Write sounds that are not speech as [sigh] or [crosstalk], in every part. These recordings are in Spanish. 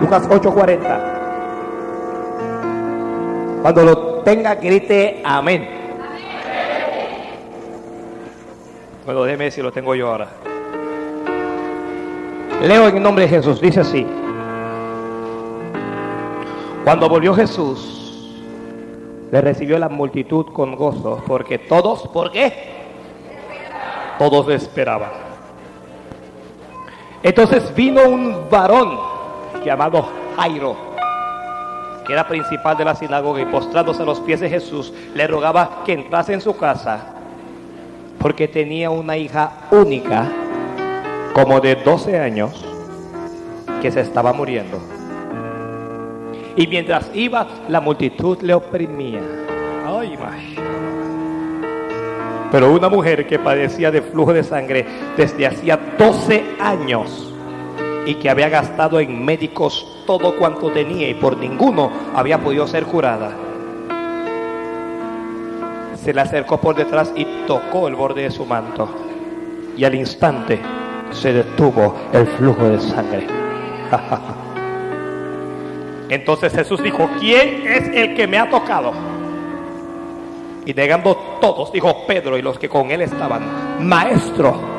Lucas 8:40. Cuando lo tenga, grite amén. Bueno, déjeme si lo tengo yo ahora. Leo en nombre de Jesús, dice así. Cuando volvió Jesús, le recibió la multitud con gozo, porque todos, ¿por qué? Todos esperaban. Entonces vino un varón llamado Jairo, que era principal de la sinagoga, y postrándose a los pies de Jesús, le rogaba que entrase en su casa, porque tenía una hija única, como de 12 años, que se estaba muriendo. Y mientras iba, la multitud le oprimía. Ay. Pero una mujer que padecía de flujo de sangre desde hacía 12 años y que había gastado en médicos todo cuanto tenía y por ninguno había podido ser curada, se le acercó por detrás y tocó el borde de su manto. Y al instante se detuvo el flujo de sangre. [laughs] Entonces Jesús dijo, ¿quién es el que me ha tocado? Y negando todos, dijo Pedro y los que con él estaban, Maestro,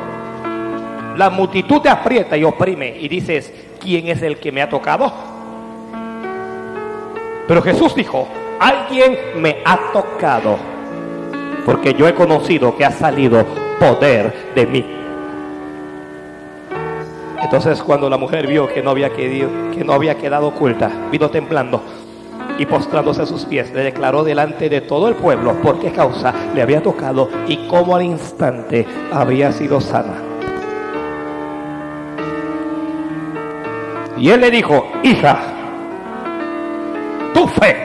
la multitud te aprieta y oprime y dices, ¿quién es el que me ha tocado? Pero Jesús dijo, alguien me ha tocado, porque yo he conocido que ha salido poder de mí. Entonces cuando la mujer vio que no había quedado, que no había quedado oculta, vino temblando y postrándose a sus pies, le declaró delante de todo el pueblo por qué causa le había tocado y cómo al instante había sido sana. Y él le dijo, hija, tu fe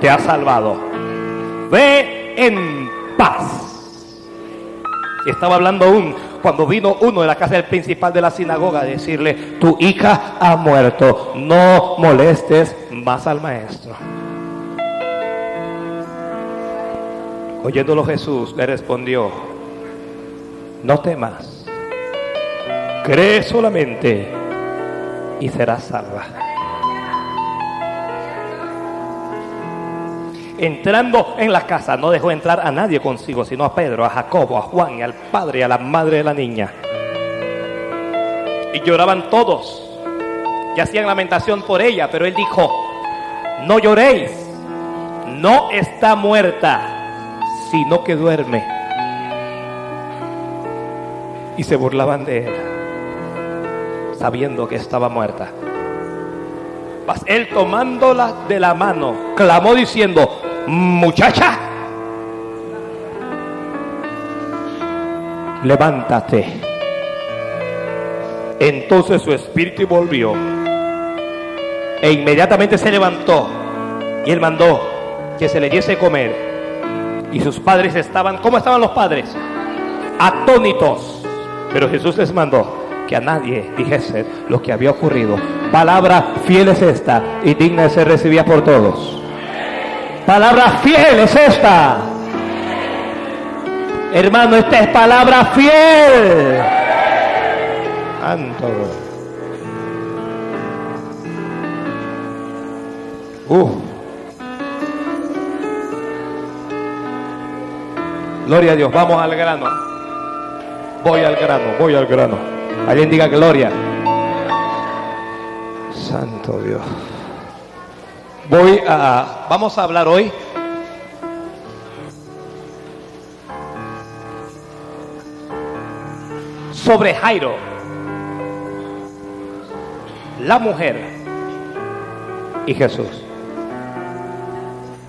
te ha salvado. Ve en paz. Estaba hablando aún cuando vino uno de la casa del principal de la sinagoga a decirle, tu hija ha muerto, no molestes más al maestro. Oyéndolo Jesús le respondió, no temas, cree solamente y serás salva. Entrando en la casa, no dejó entrar a nadie consigo, sino a Pedro, a Jacobo, a Juan y al padre y a la madre de la niña. Y lloraban todos y hacían lamentación por ella, pero él dijo, no lloréis, no está muerta, sino que duerme. Y se burlaban de él, sabiendo que estaba muerta. Mas él tomándola de la mano, clamó diciendo, muchacha, levántate. Entonces su espíritu volvió e inmediatamente se levantó y él mandó que se le diese comer. Y sus padres estaban, ¿cómo estaban los padres? Atónitos. Pero Jesús les mandó que a nadie dijese lo que había ocurrido. Palabra fiel es esta y digna de ser recibida por todos. Palabra fiel es esta. Hermano, esta es palabra fiel. Santo. Uf. Gloria a Dios, vamos al grano. Voy al grano, voy al grano. Alguien diga gloria. Santo Dios. Voy a, vamos a hablar hoy sobre Jairo, la mujer y Jesús.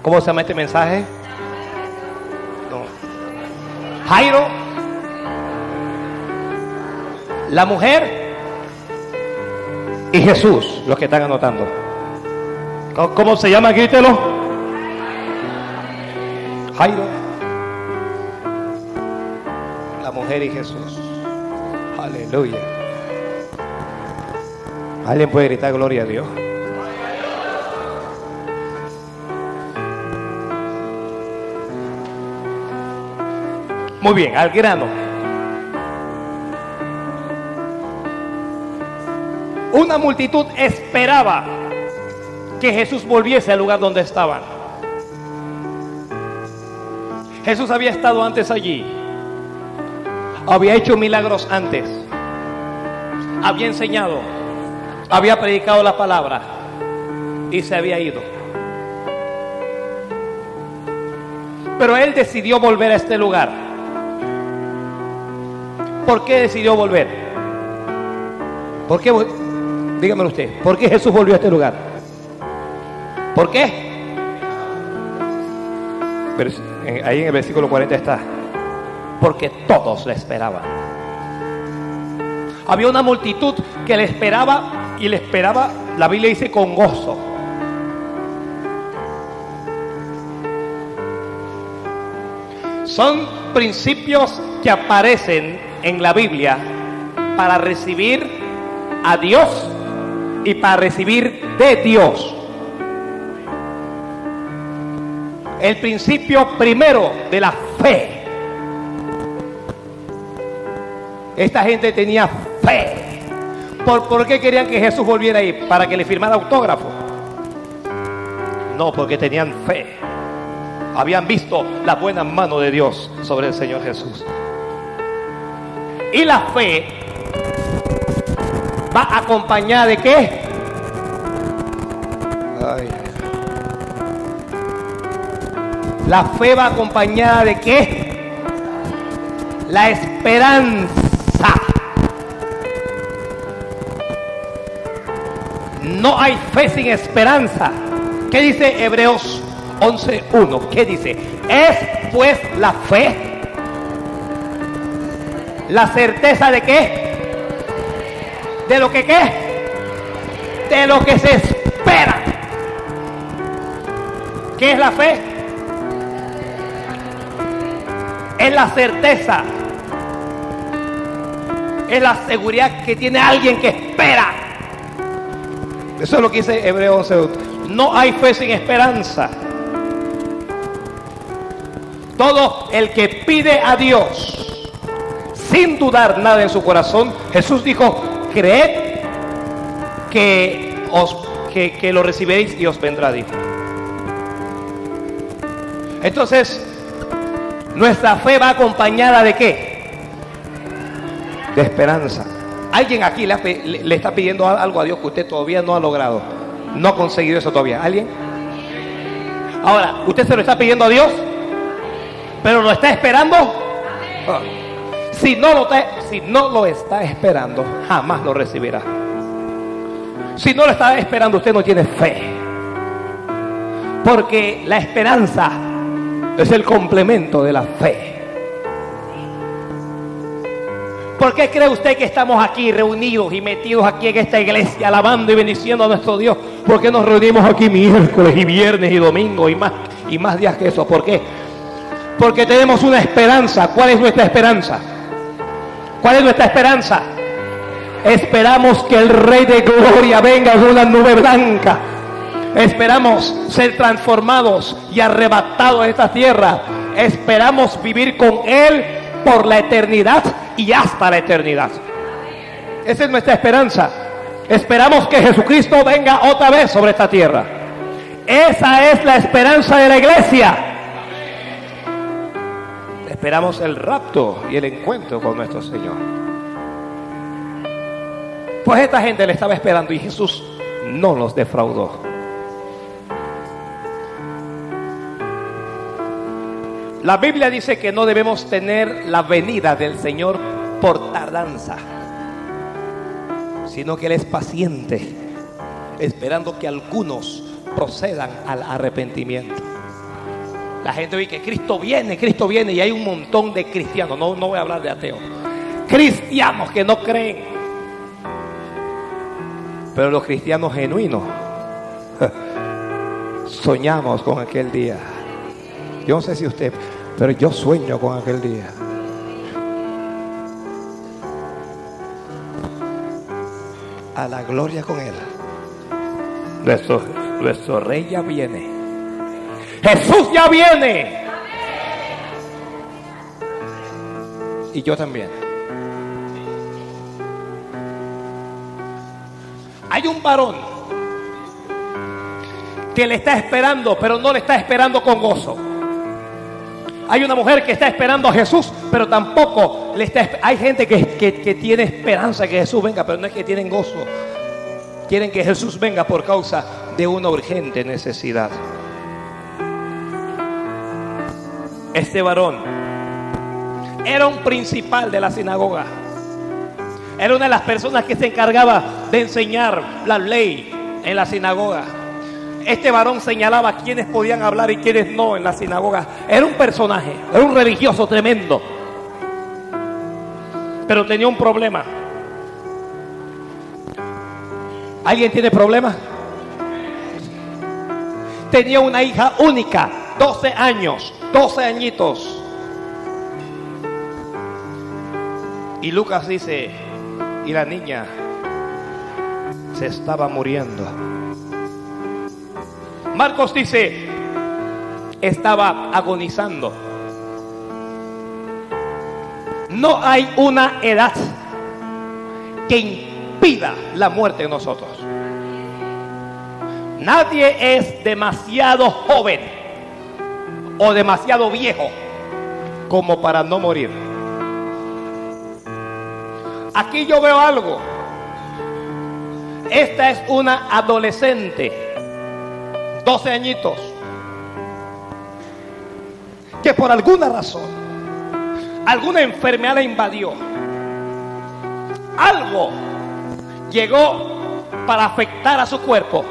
¿Cómo se llama este mensaje? No. Jairo, la mujer y Jesús, los que están anotando. ¿Cómo, se llama? Grítelo. Jairo, la mujer y Jesús. Aleluya. ¿Alguien puede gritar gloria a Dios? Muy bien, al grano. Una multitud esperaba que Jesús volviese al lugar donde estaban. Jesús había estado antes allí. Había hecho milagros antes. Había enseñado. Había predicado la palabra. Y se había ido. Pero él decidió volver a este lugar. ¿Por qué decidió volver? ¿Por qué? Dígamelo usted. ¿Por qué Jesús volvió a este lugar? ¿Por qué? ahí en el versículo 40 está. Porque todos le esperaban. Había una multitud que le esperaba y le esperaba, la Biblia dice, con gozo. Son principios que aparecen en la Biblia para recibir a Dios y para recibir de Dios. El principio primero de la fe. Esta gente tenía fe. ¿Por, ¿Por qué querían que Jesús volviera ahí? ¿Para que le firmara autógrafo? No, porque tenían fe. Habían visto la buena mano de Dios sobre el Señor Jesús. Y la fe va acompañada de qué? La fe va acompañada de qué? La esperanza. No hay fe sin esperanza. ¿Qué dice Hebreos 11.1? ¿Qué dice? Es pues la fe. La certeza de qué? De lo que qué? De lo que se espera. ¿Qué es la fe? Es la certeza. Es la seguridad que tiene alguien que espera. Eso es lo que dice Hebreo 11. No hay fe sin esperanza. Todo el que pide a Dios sin dudar nada en su corazón, Jesús dijo, creed que, os, que, que lo recibiréis y os vendrá, dijo. Entonces, nuestra fe va acompañada de qué? De esperanza. Alguien aquí le, está pidiendo algo a Dios que usted todavía no ha logrado. No ha conseguido eso todavía. ¿Alguien? Ahora, ¿usted se lo está pidiendo a Dios? ¿Pero lo está esperando? Si no lo está, si no lo está esperando, jamás lo recibirá. Si no lo está esperando, usted no tiene fe. Porque la esperanza es el complemento de la fe. ¿Por qué cree usted que estamos aquí reunidos y metidos aquí en esta iglesia, alabando y bendiciendo a nuestro Dios? ¿Por qué nos reunimos aquí miércoles y viernes y domingo y más, y más días que eso? ¿Por qué? Porque tenemos una esperanza. ¿Cuál es nuestra esperanza? ¿Cuál es nuestra esperanza? Esperamos que el Rey de Gloria venga en una nube blanca Esperamos ser transformados y arrebatados de esta tierra. Esperamos vivir con Él por la eternidad y hasta la eternidad. Esa es nuestra esperanza. Esperamos que Jesucristo venga otra vez sobre esta tierra. Esa es la esperanza de la iglesia. Esperamos el rapto y el encuentro con nuestro Señor. Pues esta gente le estaba esperando y Jesús no los defraudó. La Biblia dice que no debemos tener la venida del Señor por tardanza, sino que Él es paciente, esperando que algunos procedan al arrepentimiento. La gente ve que Cristo viene, Cristo viene y hay un montón de cristianos, no, no voy a hablar de ateos, cristianos que no creen. Pero los cristianos genuinos [laughs] soñamos con aquel día. Yo no sé si usted, pero yo sueño con aquel día. A la gloria con Él. Nuestro, nuestro rey ya viene. Jesús ya viene. Y yo también. Hay un varón que le está esperando, pero no le está esperando con gozo. Hay una mujer que está esperando a Jesús, pero tampoco le está... Hay gente que, que tiene esperanza que Jesús venga, pero no es que tienen gozo. Quieren que Jesús venga por causa de una urgente necesidad. Este varón era un principal de la sinagoga. Era una de las personas que se encargaba de enseñar la ley en la sinagoga. Este varón señalaba quiénes podían hablar y quiénes no en la sinagoga. Era un personaje, era un religioso tremendo. Pero tenía un problema. ¿Alguien tiene problema? Tenía una hija única, 12 años, 12 añitos. Y Lucas dice, y la niña se estaba muriendo. Marcos dice, estaba agonizando. No hay una edad que impida la muerte de nosotros. Nadie es demasiado joven o demasiado viejo como para no morir. Aquí yo veo algo. Esta es una adolescente, 12 añitos, que por alguna razón, alguna enfermedad la invadió. Algo llegó para afectar a su cuerpo.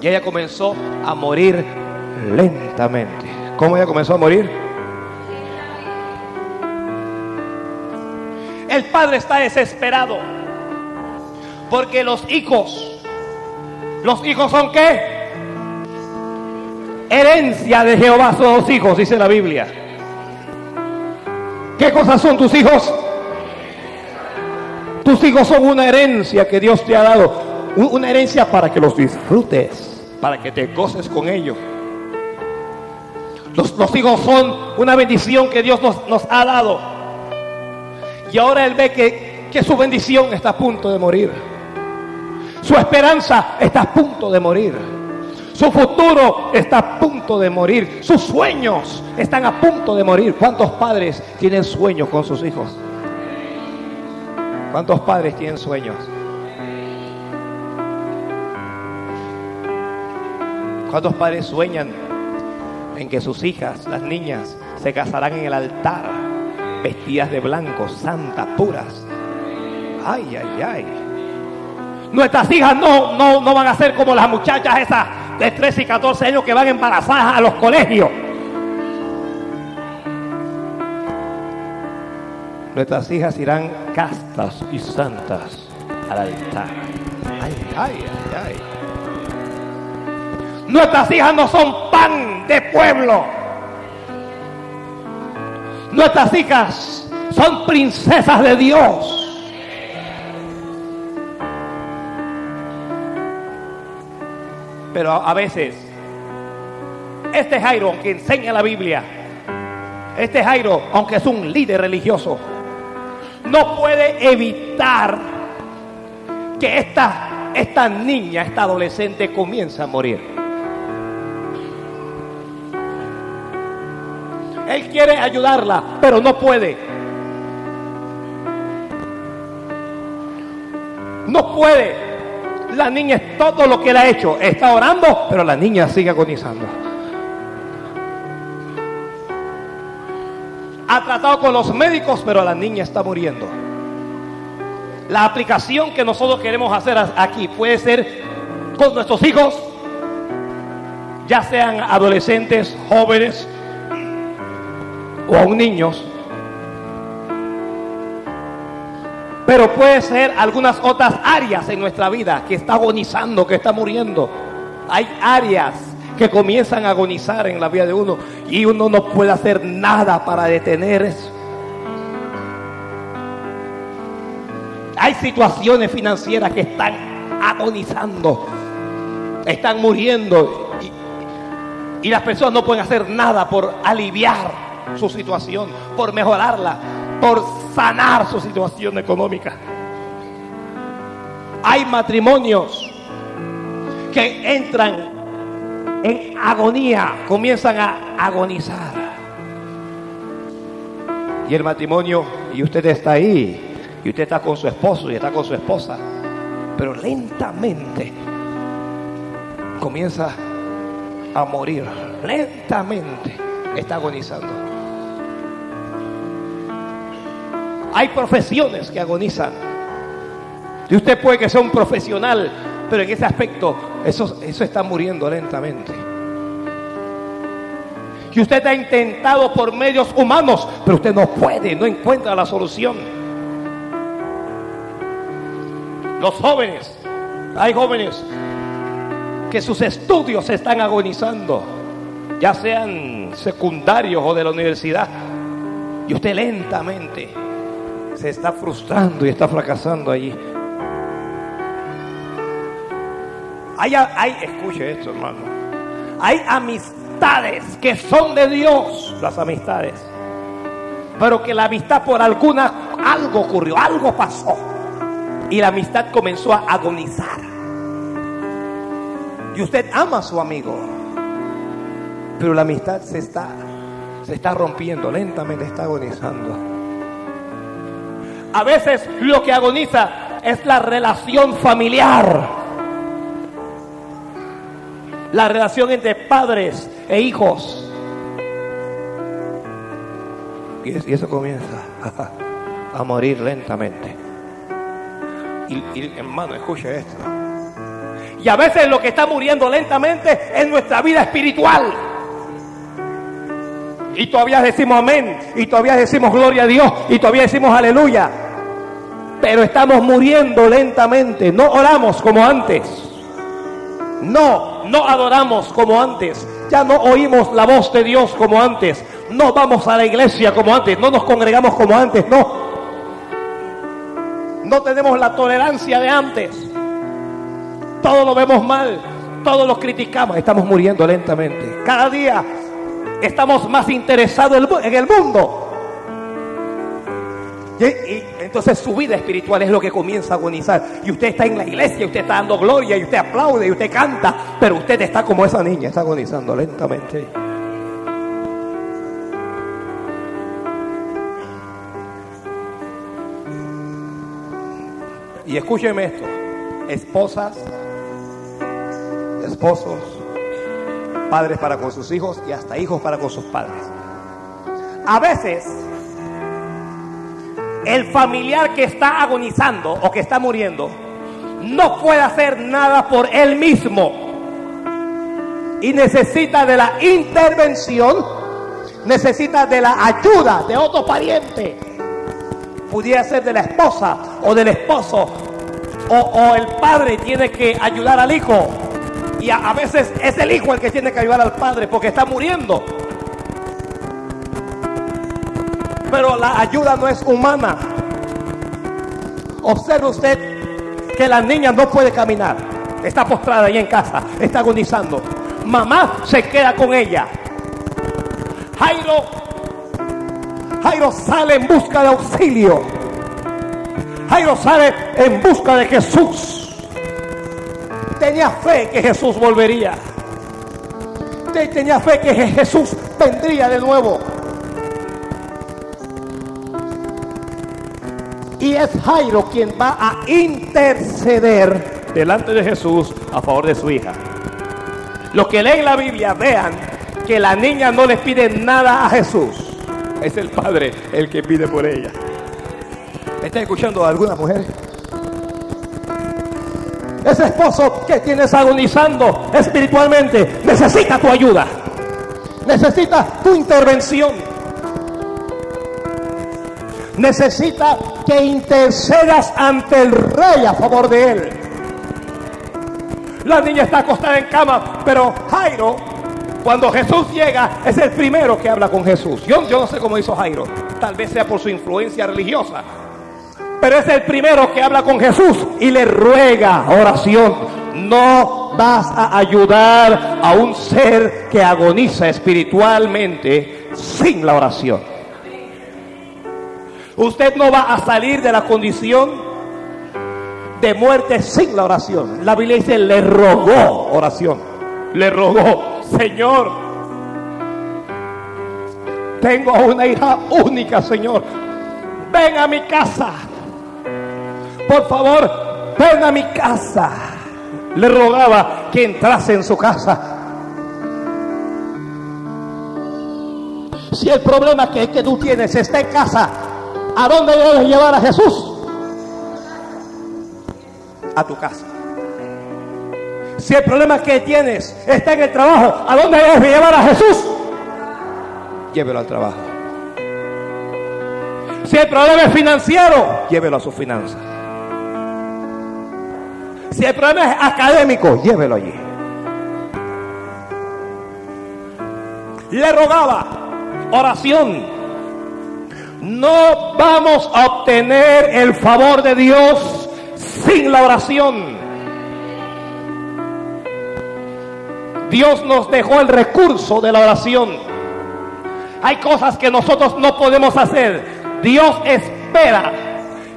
Y ella comenzó a morir lentamente. ¿Cómo ella comenzó a morir? El padre está desesperado. Porque los hijos, los hijos son qué? Herencia de Jehová son los hijos, dice la Biblia. ¿Qué cosas son tus hijos? Tus hijos son una herencia que Dios te ha dado. Una herencia para que los disfrutes, para que te goces con ellos. Los, hijos son una bendición que Dios nos, nos, ha dado. Y ahora Él ve que, que su bendición está a punto de morir. Su esperanza está a punto de morir. Su futuro está a punto de morir. Sus sueños están a punto de morir. ¿Cuántos padres tienen sueños con sus hijos? ¿Cuántos padres tienen sueños? ¿Cuántos padres sueñan en que sus hijas, las niñas, se casarán en el altar, vestidas de blanco, santas, puras? Ay, ay, ay. Nuestras hijas no, no, no van a ser como las muchachas esas de 13 y 14 años que van embarazadas a los colegios. Nuestras hijas irán castas y santas al altar. Ay, ay, ay, ay. Nuestras hijas no son pan de pueblo. Nuestras hijas son princesas de Dios. Pero a veces, este Jairo, que enseña la Biblia, este Jairo, aunque es un líder religioso, no puede evitar que esta, esta niña, esta adolescente comience a morir. Él quiere ayudarla, pero no puede. No puede. La niña es todo lo que él ha hecho. Está orando, pero la niña sigue agonizando. Ha tratado con los médicos, pero la niña está muriendo. La aplicación que nosotros queremos hacer aquí puede ser con nuestros hijos, ya sean adolescentes, jóvenes o aún niños. Pero puede ser algunas otras áreas en nuestra vida que está agonizando, que está muriendo. Hay áreas que comienzan a agonizar en la vida de uno y uno no puede hacer nada para detener eso. Hay situaciones financieras que están agonizando, están muriendo y, y las personas no pueden hacer nada por aliviar su situación, por mejorarla, por sanar su situación económica. Hay matrimonios que entran en agonía, comienzan a agonizar. Y el matrimonio, y usted está ahí, y usted está con su esposo y está con su esposa, pero lentamente comienza a morir, lentamente está agonizando. Hay profesiones que agonizan. Y usted puede que sea un profesional, pero en ese aspecto eso, eso está muriendo lentamente. Que usted ha intentado por medios humanos, pero usted no puede, no encuentra la solución. Los jóvenes, hay jóvenes que sus estudios se están agonizando, ya sean secundarios o de la universidad, y usted lentamente se está frustrando y está fracasando allí. Hay, hay, escuche esto, hermano. Hay amistades que son de Dios, las amistades. Pero que la amistad por alguna, algo ocurrió, algo pasó. Y la amistad comenzó a agonizar. Y usted ama a su amigo. Pero la amistad se está, se está rompiendo, lentamente está agonizando. A veces lo que agoniza es la relación familiar la relación entre padres e hijos. Y eso comienza [laughs] a morir lentamente. Y, hermano, escuche esto. Y a veces lo que está muriendo lentamente es nuestra vida espiritual. Y todavía decimos amén. Y todavía decimos gloria a Dios. Y todavía decimos aleluya. Pero estamos muriendo lentamente. No oramos como antes. No, no adoramos como antes. Ya no oímos la voz de Dios como antes. No vamos a la iglesia como antes. No nos congregamos como antes. No. No tenemos la tolerancia de antes. Todo lo vemos mal. Todo lo criticamos. Estamos muriendo lentamente. Cada día estamos más interesados en el mundo y, entonces su vida espiritual es lo que comienza a agonizar. Y usted está en la iglesia, usted está dando gloria, y usted aplaude, y usted canta, pero usted está como esa niña, está agonizando lentamente. Y escúcheme esto, esposas, esposos, padres para con sus hijos y hasta hijos para con sus padres. A veces el familiar que está agonizando o que está muriendo no puede hacer nada por él mismo y necesita de la intervención, necesita de la ayuda de otro pariente. Pudiera ser de la esposa o del esposo o, el padre tiene que ayudar al hijo y a veces es el hijo el que tiene que ayudar al padre porque está muriendo. Pero la ayuda no es humana. Observe usted que la niña no puede caminar. Está postrada ahí en casa, está agonizando. Mamá se queda con ella. Jairo, Jairo sale en busca de auxilio. Jairo sale en busca de Jesús. Tenía fe que Jesús volvería. Tenía fe que Jesús vendría de nuevo. Y es Jairo quien va a interceder delante de Jesús a favor de su hija. Los que leen la Biblia vean que la niña no le pide nada a Jesús. Es el padre el que pide por ella. ¿Está escuchando alguna mujer? Ese esposo que tienes agonizando espiritualmente necesita tu ayuda. Necesita tu intervención. Necesita que intercedas ante el rey a favor de él. La niña está acostada en cama, pero Jairo, cuando Jesús llega, es el primero que habla con Jesús. Yo, yo no sé cómo hizo Jairo, tal vez sea por su influencia religiosa, pero es el primero que habla con Jesús y le ruega oración. No vas a ayudar a un ser que agoniza espiritualmente sin la oración. Usted no va a salir de la condición de muerte sin la oración. La Biblia dice, le rogó oración. Le rogó, Señor, tengo una hija única, Señor. Ven a mi casa. Por favor, ven a mi casa. Le rogaba que entrase en su casa. Si el problema que, que tú tienes está en casa, ¿a dónde debes llevar a Jesús? A tu casa. Si el problema que tienes está en el trabajo, ¿a dónde debes llevar a Jesús? Llévelo al trabajo. Si el problema es financiero, llévelo a su finanzas. Si el problema es académico, llévelo allí. Le rogaba oración. No vamos a obtener el favor de Dios sin la oración. Dios nos dejó el recurso de la oración. Hay cosas que nosotros no podemos hacer. Dios espera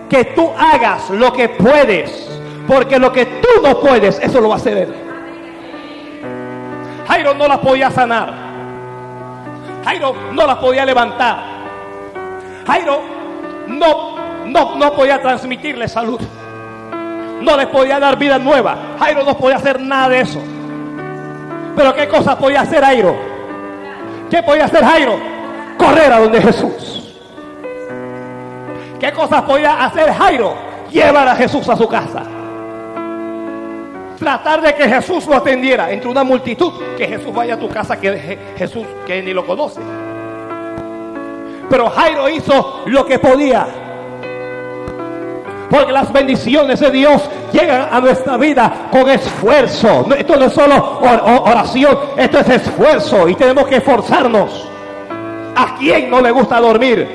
que tú hagas lo que puedes. Porque lo que tú no puedes, eso lo va a hacer Él. Jairo no la podía sanar. Jairo no la podía levantar. Jairo no, no, no podía transmitirle salud. No le podía dar vida nueva. Jairo no podía hacer nada de eso. Pero ¿qué cosa podía hacer Jairo? ¿Qué podía hacer Jairo? Correr a donde Jesús. ¿Qué cosas podía hacer Jairo? Llevar a Jesús a su casa. Tratar de que Jesús lo atendiera entre una multitud. Que Jesús vaya a tu casa que Jesús que ni lo conoce. Pero Jairo hizo lo que podía. Porque las bendiciones de Dios llegan a nuestra vida con esfuerzo. Esto no es solo oración, esto es esfuerzo y tenemos que esforzarnos. ¿A quién no le gusta dormir?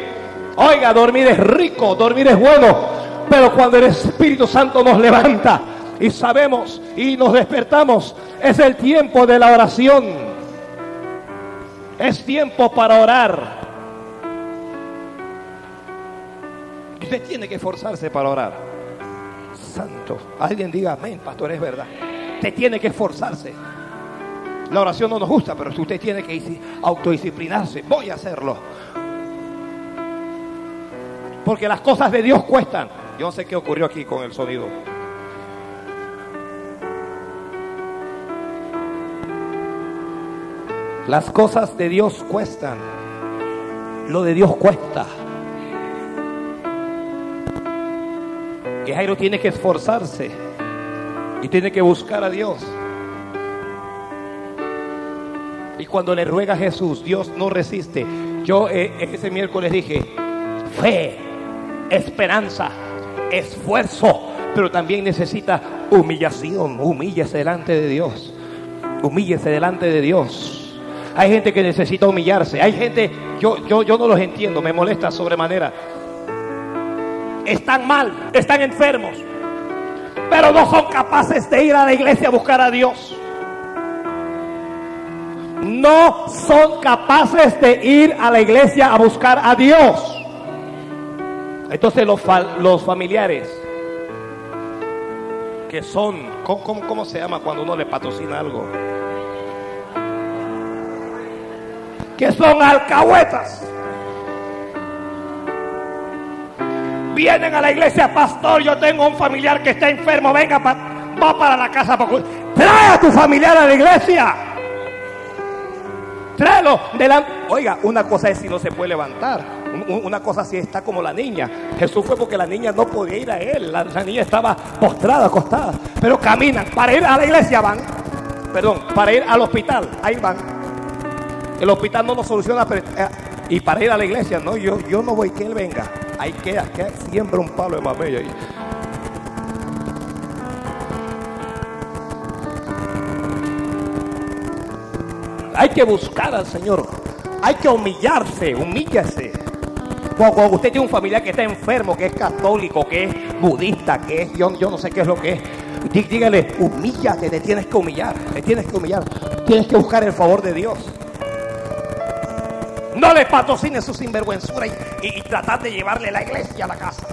Oiga, dormir es rico, dormir es bueno. Pero cuando el Espíritu Santo nos levanta y sabemos y nos despertamos, es el tiempo de la oración. Es tiempo para orar. Usted tiene que esforzarse para orar. Santo. Alguien diga amén, pastor, es verdad. Usted tiene que esforzarse. La oración no nos gusta, pero si usted tiene que autodisciplinarse, voy a hacerlo. Porque las cosas de Dios cuestan. Yo no sé qué ocurrió aquí con el sonido. Las cosas de Dios cuestan. Lo de Dios cuesta. Que Jairo tiene que esforzarse y tiene que buscar a Dios. Y cuando le ruega a Jesús, Dios no resiste. Yo eh, ese miércoles dije, fe, esperanza, esfuerzo, pero también necesita humillación. Humíllese delante de Dios. Humíllese delante de Dios. Hay gente que necesita humillarse. Hay gente, yo, yo, yo no los entiendo, me molesta sobremanera. Están mal, están enfermos, pero no son capaces de ir a la iglesia a buscar a Dios. No son capaces de ir a la iglesia a buscar a Dios. Entonces los, los familiares que son, ¿cómo, ¿cómo, se llama cuando uno le patrocina algo? Que son alcahuetas. Vienen a la iglesia, pastor, yo tengo un familiar que está enfermo, venga, va para la casa. Trae a tu familiar a la iglesia. Tráelo delante. Oiga, una cosa es si no se puede levantar. Una cosa si está como la niña. Jesús fue porque la niña no podía ir a él. La, niña estaba postrada, acostada. Pero caminan. Para ir a la iglesia van. Perdón, para ir al hospital. Ahí van. El hospital no lo soluciona. Eh, y para ir a la iglesia, no, yo, yo no voy que él venga. Ahí queda, queda siempre un palo de mamella ahí. Hay que buscar al Señor. Hay que humillarse, humíllese. Cuando usted tiene un familiar que está enfermo, que es católico, que es budista, que es, yo, yo no sé qué es lo que es. Dígale, humíllate, te tienes que humillar, te tienes que humillar. Tienes que buscar el favor de Dios. No le patrocine su sinvergüenzura y, y, tratar de llevarle la iglesia a la casa.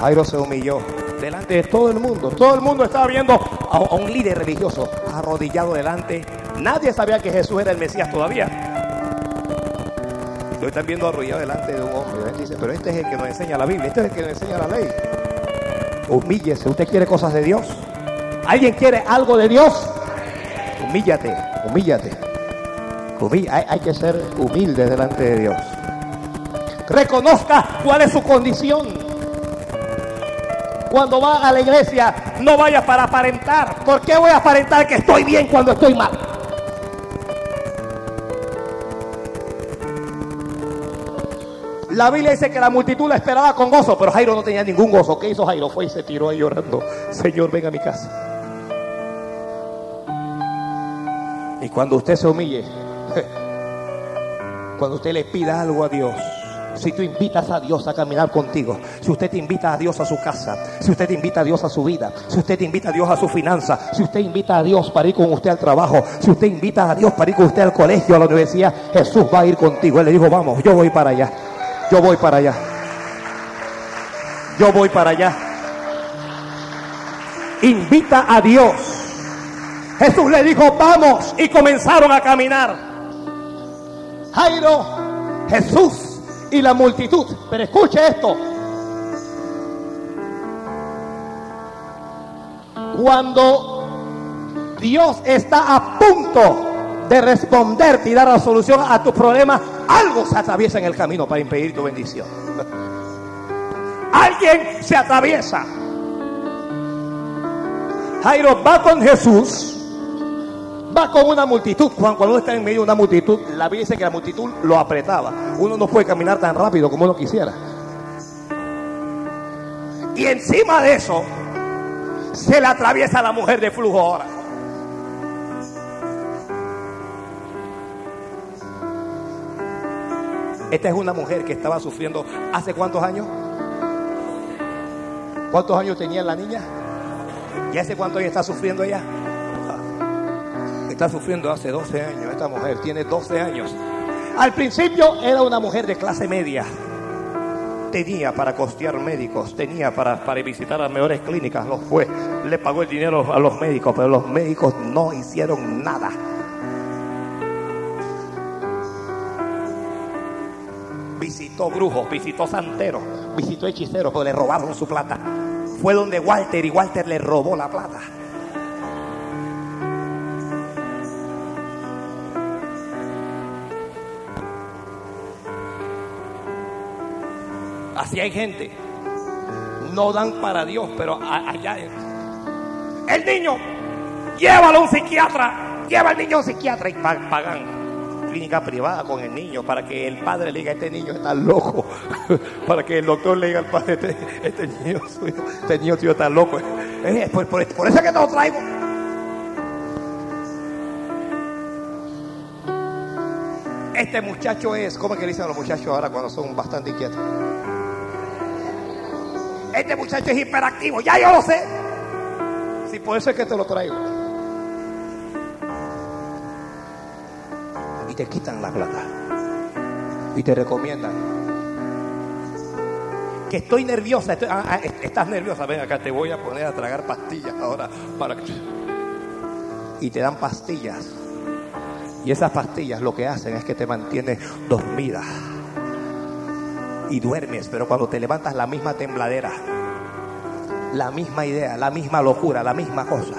Jairo se humilló delante de todo el mundo. Todo el mundo estaba viendo a, un líder religioso arrodillado delante. Nadie sabía que Jesús era el Mesías todavía. Lo están viendo arrodillado delante de un hombre. Gente dice, pero este es el que nos enseña la Biblia, este es el que nos enseña la ley. Humíllese, usted quiere cosas de Dios. ¿Alguien quiere algo de Dios? Humíllate, humíllate. Humí- hay, hay que ser humilde delante de Dios. Reconozca cuál es su condición. Cuando va a la iglesia, no vaya para aparentar. ¿Por qué voy a aparentar que estoy bien cuando estoy mal? La Biblia dice que la multitud la esperaba con gozo, pero Jairo no tenía ningún gozo. ¿Qué hizo Jairo? Fue y se tiró ahí llorando. Señor, ven a mi casa. Y cuando usted se humille, [laughs] cuando usted le pida algo a Dios, si tú invitas a Dios a caminar contigo, si usted te invita a Dios a su casa, si usted te invita a Dios a su vida, si usted te invita a Dios a su finanza, si usted invita a Dios para ir con usted al trabajo, si usted invita a Dios para ir con usted al colegio, a la universidad, Jesús va a ir contigo. Él le dijo, vamos, yo voy para allá, yo voy para allá, yo voy para allá. Invita a Dios. Jesús le dijo, vamos, y comenzaron a caminar. Jairo, Jesús y la multitud. Pero escuche esto. Cuando Dios está a punto de responderte y dar la solución a tu problema, algo se atraviesa en el camino para impedir tu bendición. [laughs] Alguien se atraviesa. Jairo va con Jesús va con una multitud. Cuando uno está en medio de una multitud, la Biblia dice que la multitud lo apretaba. Uno no puede caminar tan rápido como uno quisiera. Y encima de eso, se le atraviesa la mujer de flujo ahora. Esta es una mujer que estaba sufriendo hace cuántos años? ¿Cuántos años tenía la niña? ¿Y hace cuánto ella está sufriendo ella? Está sufriendo hace 12 años. Esta mujer tiene 12 años. Al principio era una mujer de clase media. Tenía para costear médicos, tenía para, para visitar las mejores clínicas, lo fue. Le pagó el dinero a los médicos, pero los médicos no hicieron nada. Visitó brujos, visitó santeros, visitó hechiceros, pero le robaron su plata. Fue donde Walter y Walter le robó la plata. Así hay gente. No dan para Dios, pero allá. El niño, llévalo a un psiquiatra. Lleva al niño a un psiquiatra y pa- pagan clínica privada con el niño para que el padre le diga, este niño está loco. [laughs] para que el doctor le diga al padre, este, este niño suyo, este niño tuyo está loco. Por, por- eso es que te lo traigo. Este muchacho es, ¿cómo es que le dicen a los muchachos ahora cuando son bastante inquietos? Este muchacho es hiperactivo, ya yo lo sé. Sí, por eso es que te lo traigo. Y te quitan la plata. Y te recomiendan. Que estoy nerviosa. estoy- ah, ah, estás nerviosa. Ven acá, te voy a poner a tragar pastillas ahora. Para. Y te dan pastillas. Y esas pastillas lo que hacen es que te mantienen dormida y duermes, pero cuando te levantas la misma tembladera, la misma idea, la misma locura, la misma cosa,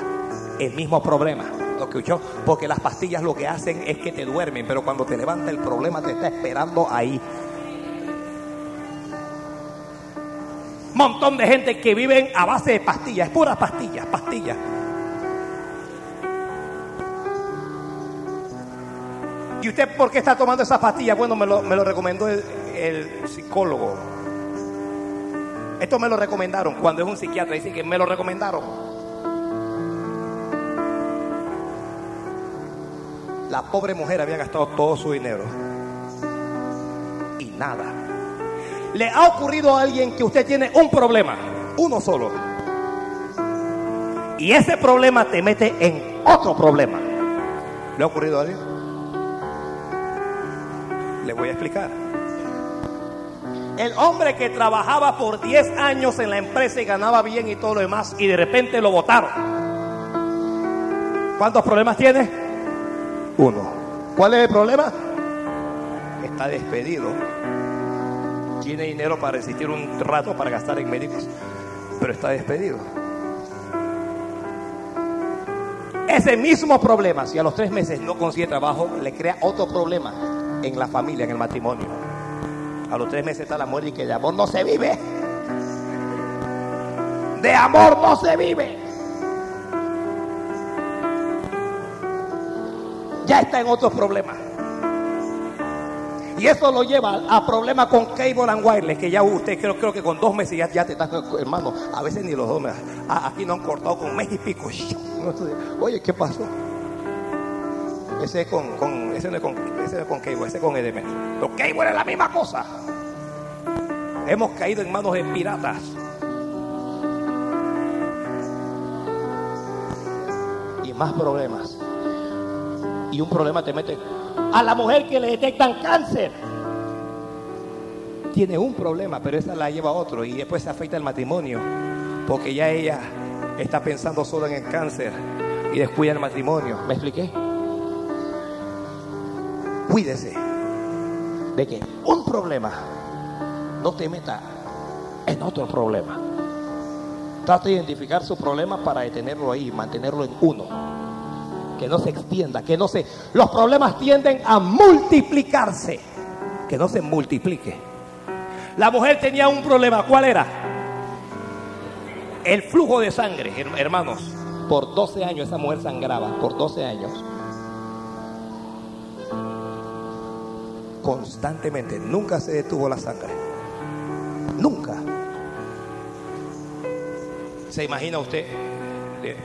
el mismo problema. ¿Lo escuchó? Porque las pastillas lo que hacen es que te duermen, pero cuando te levantas el problema te está esperando ahí. Montón de gente que viven a base de pastillas, es puras pastillas, pastillas. ¿Y usted por qué está tomando esas pastillas? Bueno, me lo, me lo recomendó el, el psicólogo. Esto me lo recomendaron cuando es un psiquiatra. Dice que me lo recomendaron. La pobre mujer había gastado todo su dinero. Y nada. ¿Le ha ocurrido a alguien que usted tiene un problema? Uno solo. Y ese problema te mete en otro problema. ¿Le ha ocurrido a alguien? Le voy a explicar. El hombre que trabajaba por 10 años en la empresa y ganaba bien y todo lo demás y de repente lo votaron. ¿Cuántos problemas tiene? Uno. ¿Cuál es el problema? Está despedido. Tiene dinero para resistir un rato para gastar en médicos, pero está despedido. Ese mismo problema, si a los tres meses no consigue trabajo, le crea otro problema en la familia, en el matrimonio. A los tres meses está la muerte y que de amor no se vive. De amor no se vive. Ya está en otros problemas. Y eso lo lleva a problemas con Cable and Wireless, que ya usted creo, creo que con dos meses ya, ya te estás, hermano, a veces ni los dos meses. Aquí no han cortado con mes y pico. [laughs] Oye, ¿qué pasó? Ese, con, con, ese no es con, ese es con ese es con EDM. Los Cable es la misma cosa. Hemos caído en manos de piratas. Y más problemas. Y un problema te mete a la mujer que le detectan cáncer. Tiene un problema, pero esa la lleva a otro y después se afecta el matrimonio, porque ya ella está pensando solo en el cáncer y descuida el matrimonio. ¿Me expliqué? Cuídese de que un problema no te meta en otro problema. Trata de identificar su problema para detenerlo ahí, mantenerlo en uno que no se extienda, que no se... Los problemas tienden a multiplicarse, que no se multiplique. La mujer tenía un problema, ¿cuál era? El flujo de sangre, hermanos. Por 12 años esa mujer sangraba, por 12 años. Constantemente, nunca se detuvo la sangre. Nunca. ¿Se imagina usted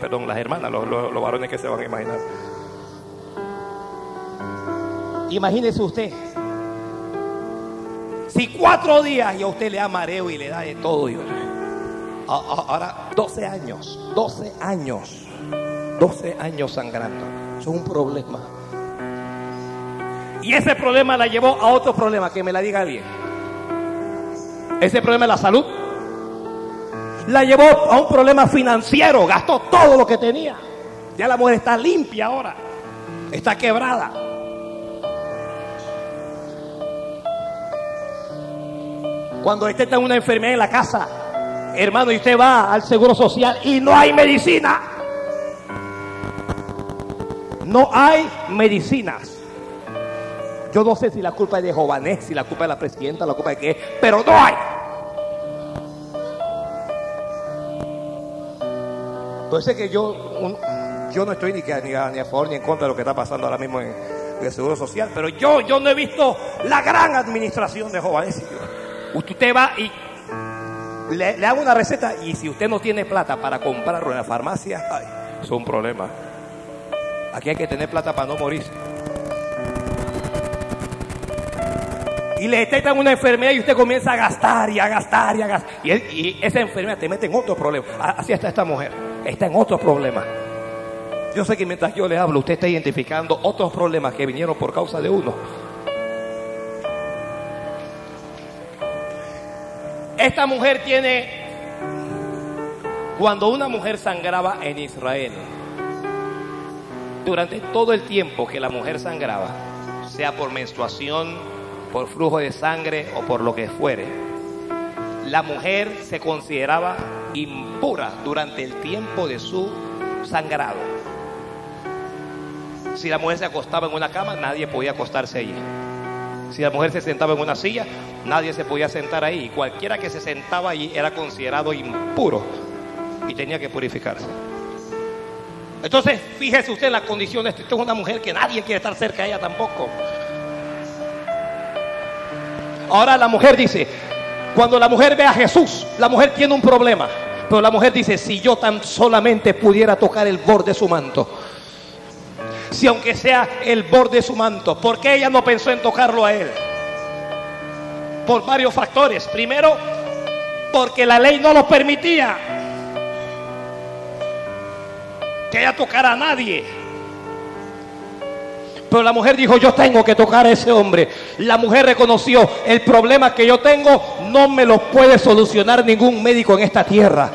perdón, las hermanas, los, varones que se van a imaginar. Imagínese usted, si cuatro días y a usted le da mareo y le da de todo, ahora 12 años, 12 años, 12 años sangrando, eso es un problema. Y ese problema la llevó a otro problema, que me la diga bien. Ese problema es la salud la llevó a un problema financiero, gastó todo lo que tenía. Ya la mujer está limpia ahora, está quebrada. Cuando usted está en una enfermedad en la casa, hermano, y usted va al seguro social y no hay medicina. No hay medicinas. Yo no sé si la culpa es de Jovanés, si la culpa es de la presidenta, la culpa de qué, pero no hay. Entonces que yo, yo no estoy ni, a, ni a favor ni en contra de lo que está pasando ahora mismo en, el Seguro Social, pero yo, yo no he visto la gran administración de jóvenes. Usted va y le, le, hago una receta y si usted no tiene plata para comprarlo en la farmacia, ay, es un problema. Aquí hay que tener plata para no morirse. Y le detectan una enfermedad y usted comienza a gastar y a gastar y a gastar. Y, esa enfermedad te mete en otro problema. Así está esta mujer está en otro problema. Yo sé que mientras yo le hablo, usted está identificando otros problemas que vinieron por causa de uno. Esta mujer tiene, cuando una mujer sangraba en Israel, durante todo el tiempo que la mujer sangraba, sea por menstruación, por flujo de sangre o por lo que fuere, la mujer se consideraba impura durante el tiempo de su sangrado. Si la mujer se acostaba en una cama, nadie podía acostarse allí. Si la mujer se sentaba en una silla, nadie se podía sentar ahí. Cualquiera que se sentaba allí era considerado impuro y tenía que purificarse. Entonces, fíjese usted en las condiciones. Esto es una mujer que nadie quiere estar cerca de ella tampoco. Ahora la mujer dice, cuando la mujer ve a Jesús, la mujer tiene un problema. Pero la mujer dice, si yo tan solamente pudiera tocar el borde de su manto. Si aunque sea el borde de su manto, ¿por qué ella no pensó en tocarlo a él? Por varios factores. Primero, porque la ley no lo permitía. Que ella tocara a nadie. Pero la mujer dijo, yo tengo que tocar a ese hombre. La mujer reconoció, el problema que yo tengo no me lo puede solucionar ningún médico en esta tierra.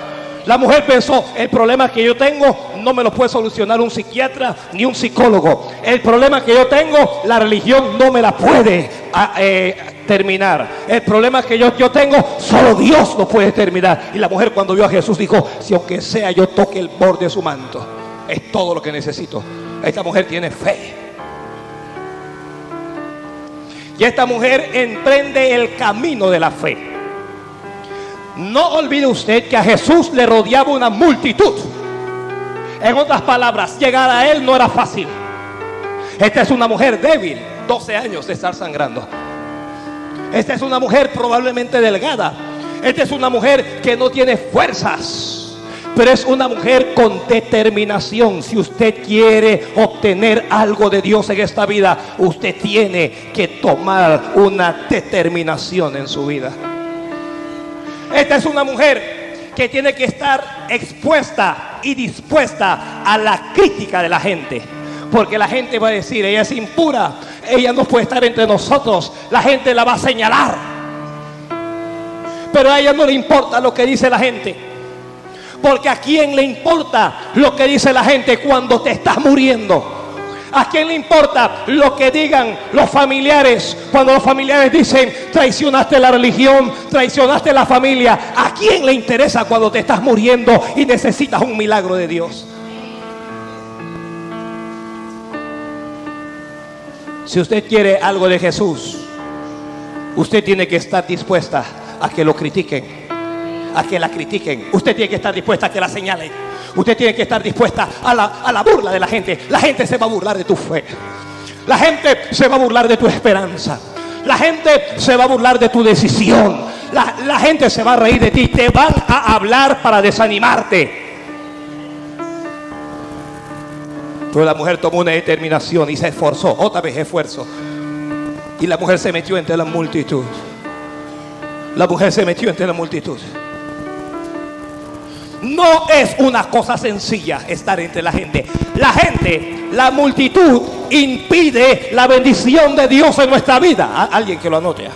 La mujer pensó, el problema que yo tengo no me lo puede solucionar un psiquiatra ni un psicólogo. El problema que yo tengo, la religión no me la puede ah, eh, terminar. El problema que yo, yo tengo, solo Dios lo puede terminar. Y la mujer cuando vio a Jesús dijo, si aunque sea yo toque el borde de su manto, es todo lo que necesito. Esta mujer tiene fe. Y esta mujer emprende el camino de la fe. No olvide usted que a Jesús le rodeaba una multitud. En otras palabras, llegar a Él no era fácil. Esta es una mujer débil, 12 años de estar sangrando. Esta es una mujer probablemente delgada. Esta es una mujer que no tiene fuerzas. Pero es una mujer con determinación. Si usted quiere obtener algo de Dios en esta vida, usted tiene que tomar una determinación en su vida. Esta es una mujer que tiene que estar expuesta y dispuesta a la crítica de la gente. Porque la gente va a decir, ella es impura, ella no puede estar entre nosotros, la gente la va a señalar. Pero a ella no le importa lo que dice la gente. Porque a quién le importa lo que dice la gente cuando te estás muriendo. ¿A quién le importa lo que digan los familiares cuando los familiares dicen traicionaste la religión, traicionaste la familia? ¿A quién le interesa cuando te estás muriendo y necesitas un milagro de Dios? Si usted quiere algo de Jesús, usted tiene que estar dispuesta a que lo critiquen, a que la critiquen. Usted tiene que estar dispuesta a que la señalen. Usted tiene que estar dispuesta a la, burla de la gente. La gente se va a burlar de tu fe. La gente se va a burlar de tu esperanza. La gente se va a burlar de tu decisión. La, la, gente se va a reír de ti. Te van a hablar para desanimarte. Pero la mujer tomó una determinación y se esforzó. Otra vez esfuerzo. Y la mujer se metió entre la multitud. La mujer se metió entre la multitud. No es una cosa sencilla estar entre la gente. La gente, la multitud impide la bendición de Dios en nuestra vida. Alguien que lo anote.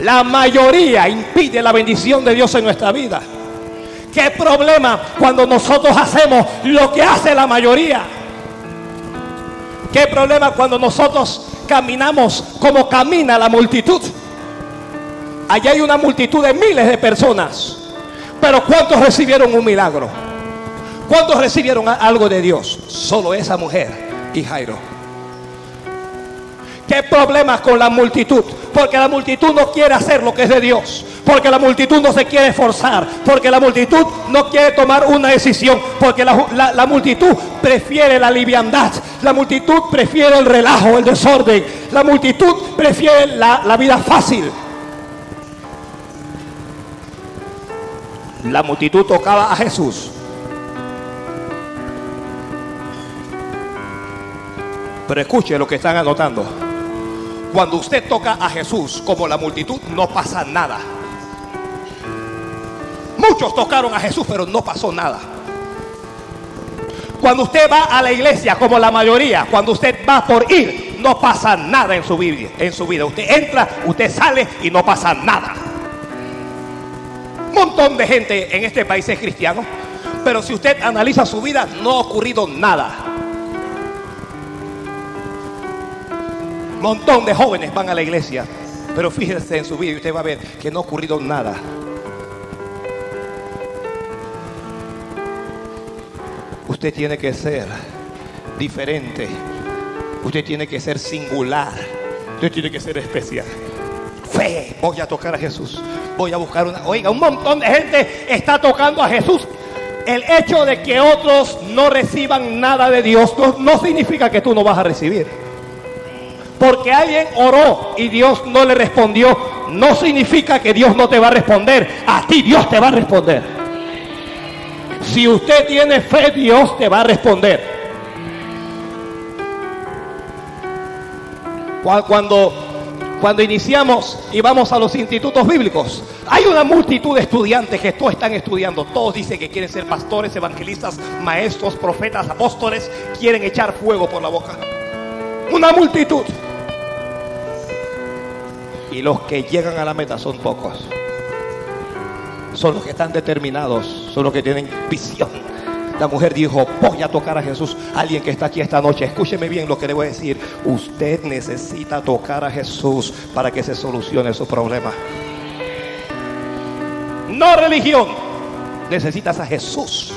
La mayoría impide la bendición de Dios en nuestra vida. ¿Qué problema cuando nosotros hacemos lo que hace la mayoría? ¿Qué problema cuando nosotros caminamos como camina la multitud? Allá hay una multitud de miles de personas. Pero ¿cuántos recibieron un milagro? ¿Cuántos recibieron algo de Dios? Solo esa mujer y Jairo. ¿Qué problemas con la multitud? Porque la multitud no quiere hacer lo que es de Dios. Porque la multitud no se quiere esforzar. Porque la multitud no quiere tomar una decisión. Porque la, multitud prefiere la liviandad. La multitud prefiere el relajo, el desorden. La multitud prefiere la vida fácil. La multitud tocaba a Jesús. Pero escuche lo que están anotando. Cuando usted toca a Jesús como la multitud, no pasa nada. Muchos tocaron a Jesús, pero no pasó nada. Cuando usted va a la iglesia, como la mayoría, cuando usted va por ir, no pasa nada en su vida. En su vida. Usted entra, usted sale y no pasa nada. Un montón de gente en este país es cristiano, pero si usted analiza su vida, no ha ocurrido nada. Montón de jóvenes van a la iglesia, pero fíjese en su vida y usted va a ver que no ha ocurrido nada. Usted tiene que ser diferente. Usted tiene que ser singular. Usted tiene que ser especial. Fe. Voy a tocar a Jesús voy a buscar una. Oiga, un montón de gente está tocando a Jesús. El hecho de que otros no reciban nada de Dios no, significa que tú no vas a recibir. Porque alguien oró y Dios no le respondió, no significa que Dios no te va a responder. A ti Dios te va a responder. Si usted tiene fe, Dios te va a responder. Cuando cuando iniciamos y vamos a los institutos bíblicos, hay una multitud de estudiantes que todos están estudiando. Todos dicen que quieren ser pastores, evangelistas, maestros, profetas, apóstoles. Quieren echar fuego por la boca. una multitud. Y los que llegan a la meta son pocos. Son los que están determinados, son los que tienen visión. La mujer dijo, voy a tocar a Jesús. Alguien que está aquí esta noche, escúcheme bien lo que le voy a decir. Usted necesita tocar a Jesús para que se solucione su problema. No religión. Necesitas a Jesús.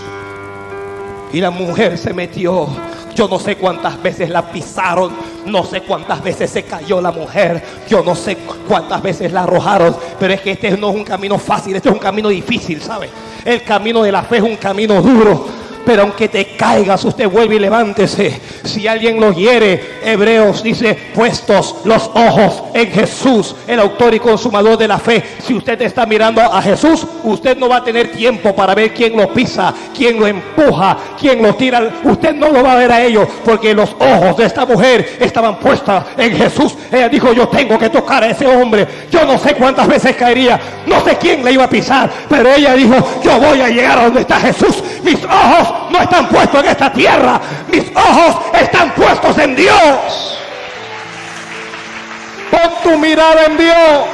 Y la mujer se metió. Yo no sé cuántas veces la pisaron. No sé cuántas veces se cayó la mujer. Yo no sé cuántas veces la arrojaron. Pero es que este no es un camino fácil. Este es un camino difícil, ¿sabe? El camino de la fe es un camino duro. Pero aunque te caigas, usted vuelve y levántese. Si alguien lo hiere, Hebreos dice, puestos los ojos en Jesús, el autor y consumador de la fe. Si usted está mirando a Jesús, usted no va a tener tiempo para ver quién lo pisa, quién lo empuja, quién lo tira. Usted no lo va a ver a ellos, porque los ojos de esta mujer estaban puestos en Jesús. Ella dijo, yo tengo que tocar a ese hombre. Yo no sé cuántas veces caería, no sé quién le iba a pisar, pero ella dijo, yo voy a llegar a donde está Jesús. Mis ojos no están puestos en esta tierra. Mis ojos están puestos en Dios. Pon tu mirada en Dios.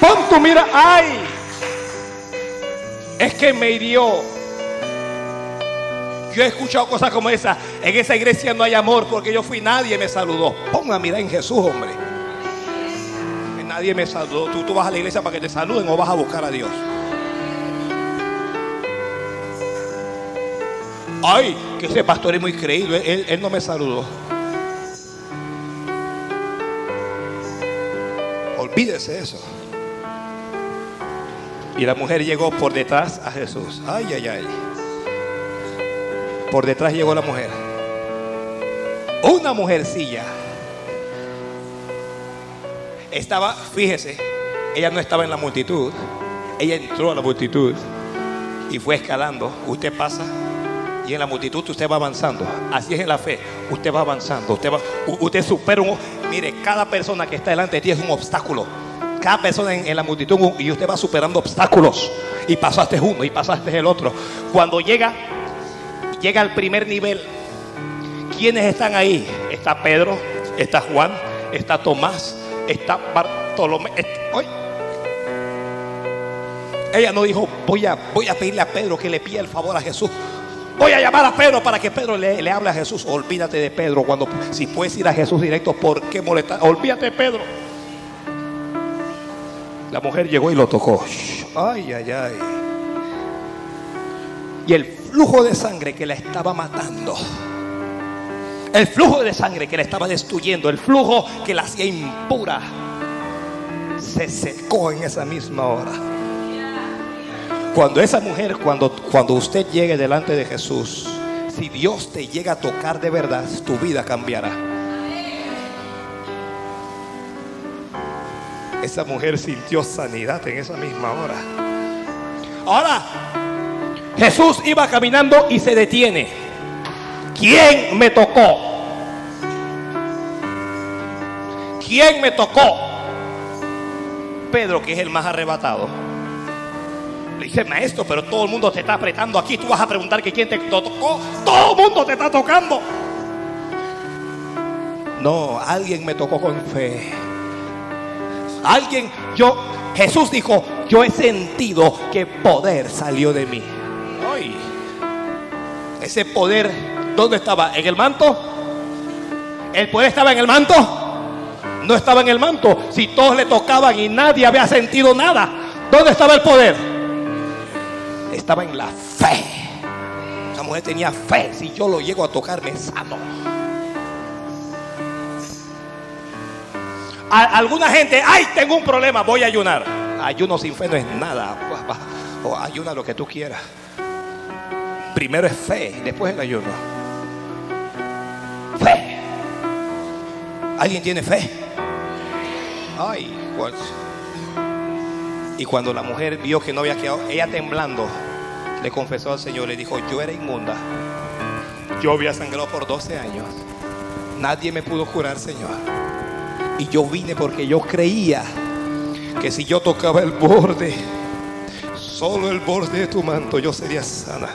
Pon tu mirada. Ay, es que me hirió. Yo he escuchado cosas como esa. En esa iglesia no hay amor porque yo fui nadie me saludó. Ponga mirar en Jesús, hombre. Nadie me saludó. Tú, tú vas a la iglesia para que te saluden o vas a buscar a Dios. Ay, que ese pastor es muy creído. Él, él no me saludó. Olvídese eso. Y la mujer llegó por detrás a Jesús. Ay, ay, ay. Por detrás llegó la mujer. Una mujercilla. Estaba, fíjese, ella no estaba en la multitud. Ella entró a la multitud y fue escalando. Usted pasa y en la multitud usted va avanzando. Así es en la fe. Usted va avanzando. Usted, va, usted supera un... Mire, cada persona que está delante de ti es un obstáculo. Cada persona en, la multitud y usted va superando obstáculos. Y pasaste uno y pasaste el otro. Cuando llega, llega al primer nivel. ¿Quiénes están ahí? Está Pedro, está Juan, está Tomás, está Bartolomé. Ella no dijo, voy a, voy a pedirle a Pedro que le pida el favor a Jesús. Voy a llamar a Pedro para que Pedro le, le hable a Jesús. Olvídate de Pedro. Cuando si puedes ir a Jesús directo, ¿por qué molestar? Olvídate de Pedro. La mujer llegó y lo tocó. Ay, ay, ay. Y el flujo de sangre que la estaba matando. El flujo de sangre que la estaba destruyendo. El flujo que la hacía impura. Se secó en esa misma hora. Cuando esa mujer, cuando, cuando usted llegue delante de Jesús, si Dios te llega a tocar de verdad, tu vida cambiará. Esa mujer sintió sanidad en esa misma hora. Ahora, Jesús iba caminando y se detiene. ¿Quién me tocó? ¿Quién me tocó? Pedro, que es el más arrebatado. Dice, maestro, pero todo el mundo te está apretando aquí. Tú vas a preguntar que quién te tocó. Todo el mundo te está tocando. No, alguien me tocó con fe. Alguien, yo, Jesús dijo, yo he sentido que poder salió de mí. Ay, ese poder, ¿dónde estaba? ¿En el manto? ¿El poder estaba en el manto? No estaba en el manto. Si todos le tocaban y nadie había sentido nada, ¿dónde estaba el poder? Estaba en la fe. Esa mujer tenía fe. Si yo lo llego a tocar, me sano. Alguna gente, ay, tengo un problema, voy a ayunar. Ayuno sin fe no es nada. O ayuna lo que tú quieras. Primero es fe, después el ayuno. Fe. ¿Alguien tiene fe? Ay, pues. Y cuando la mujer vio que no había quedado, ella temblando, le confesó al Señor, le dijo, yo era inmunda. Yo había sangrado por 12 años. Nadie me pudo curar, Señor. Y yo vine porque yo creía que si yo tocaba el borde, solo el borde de tu manto, yo sería sana.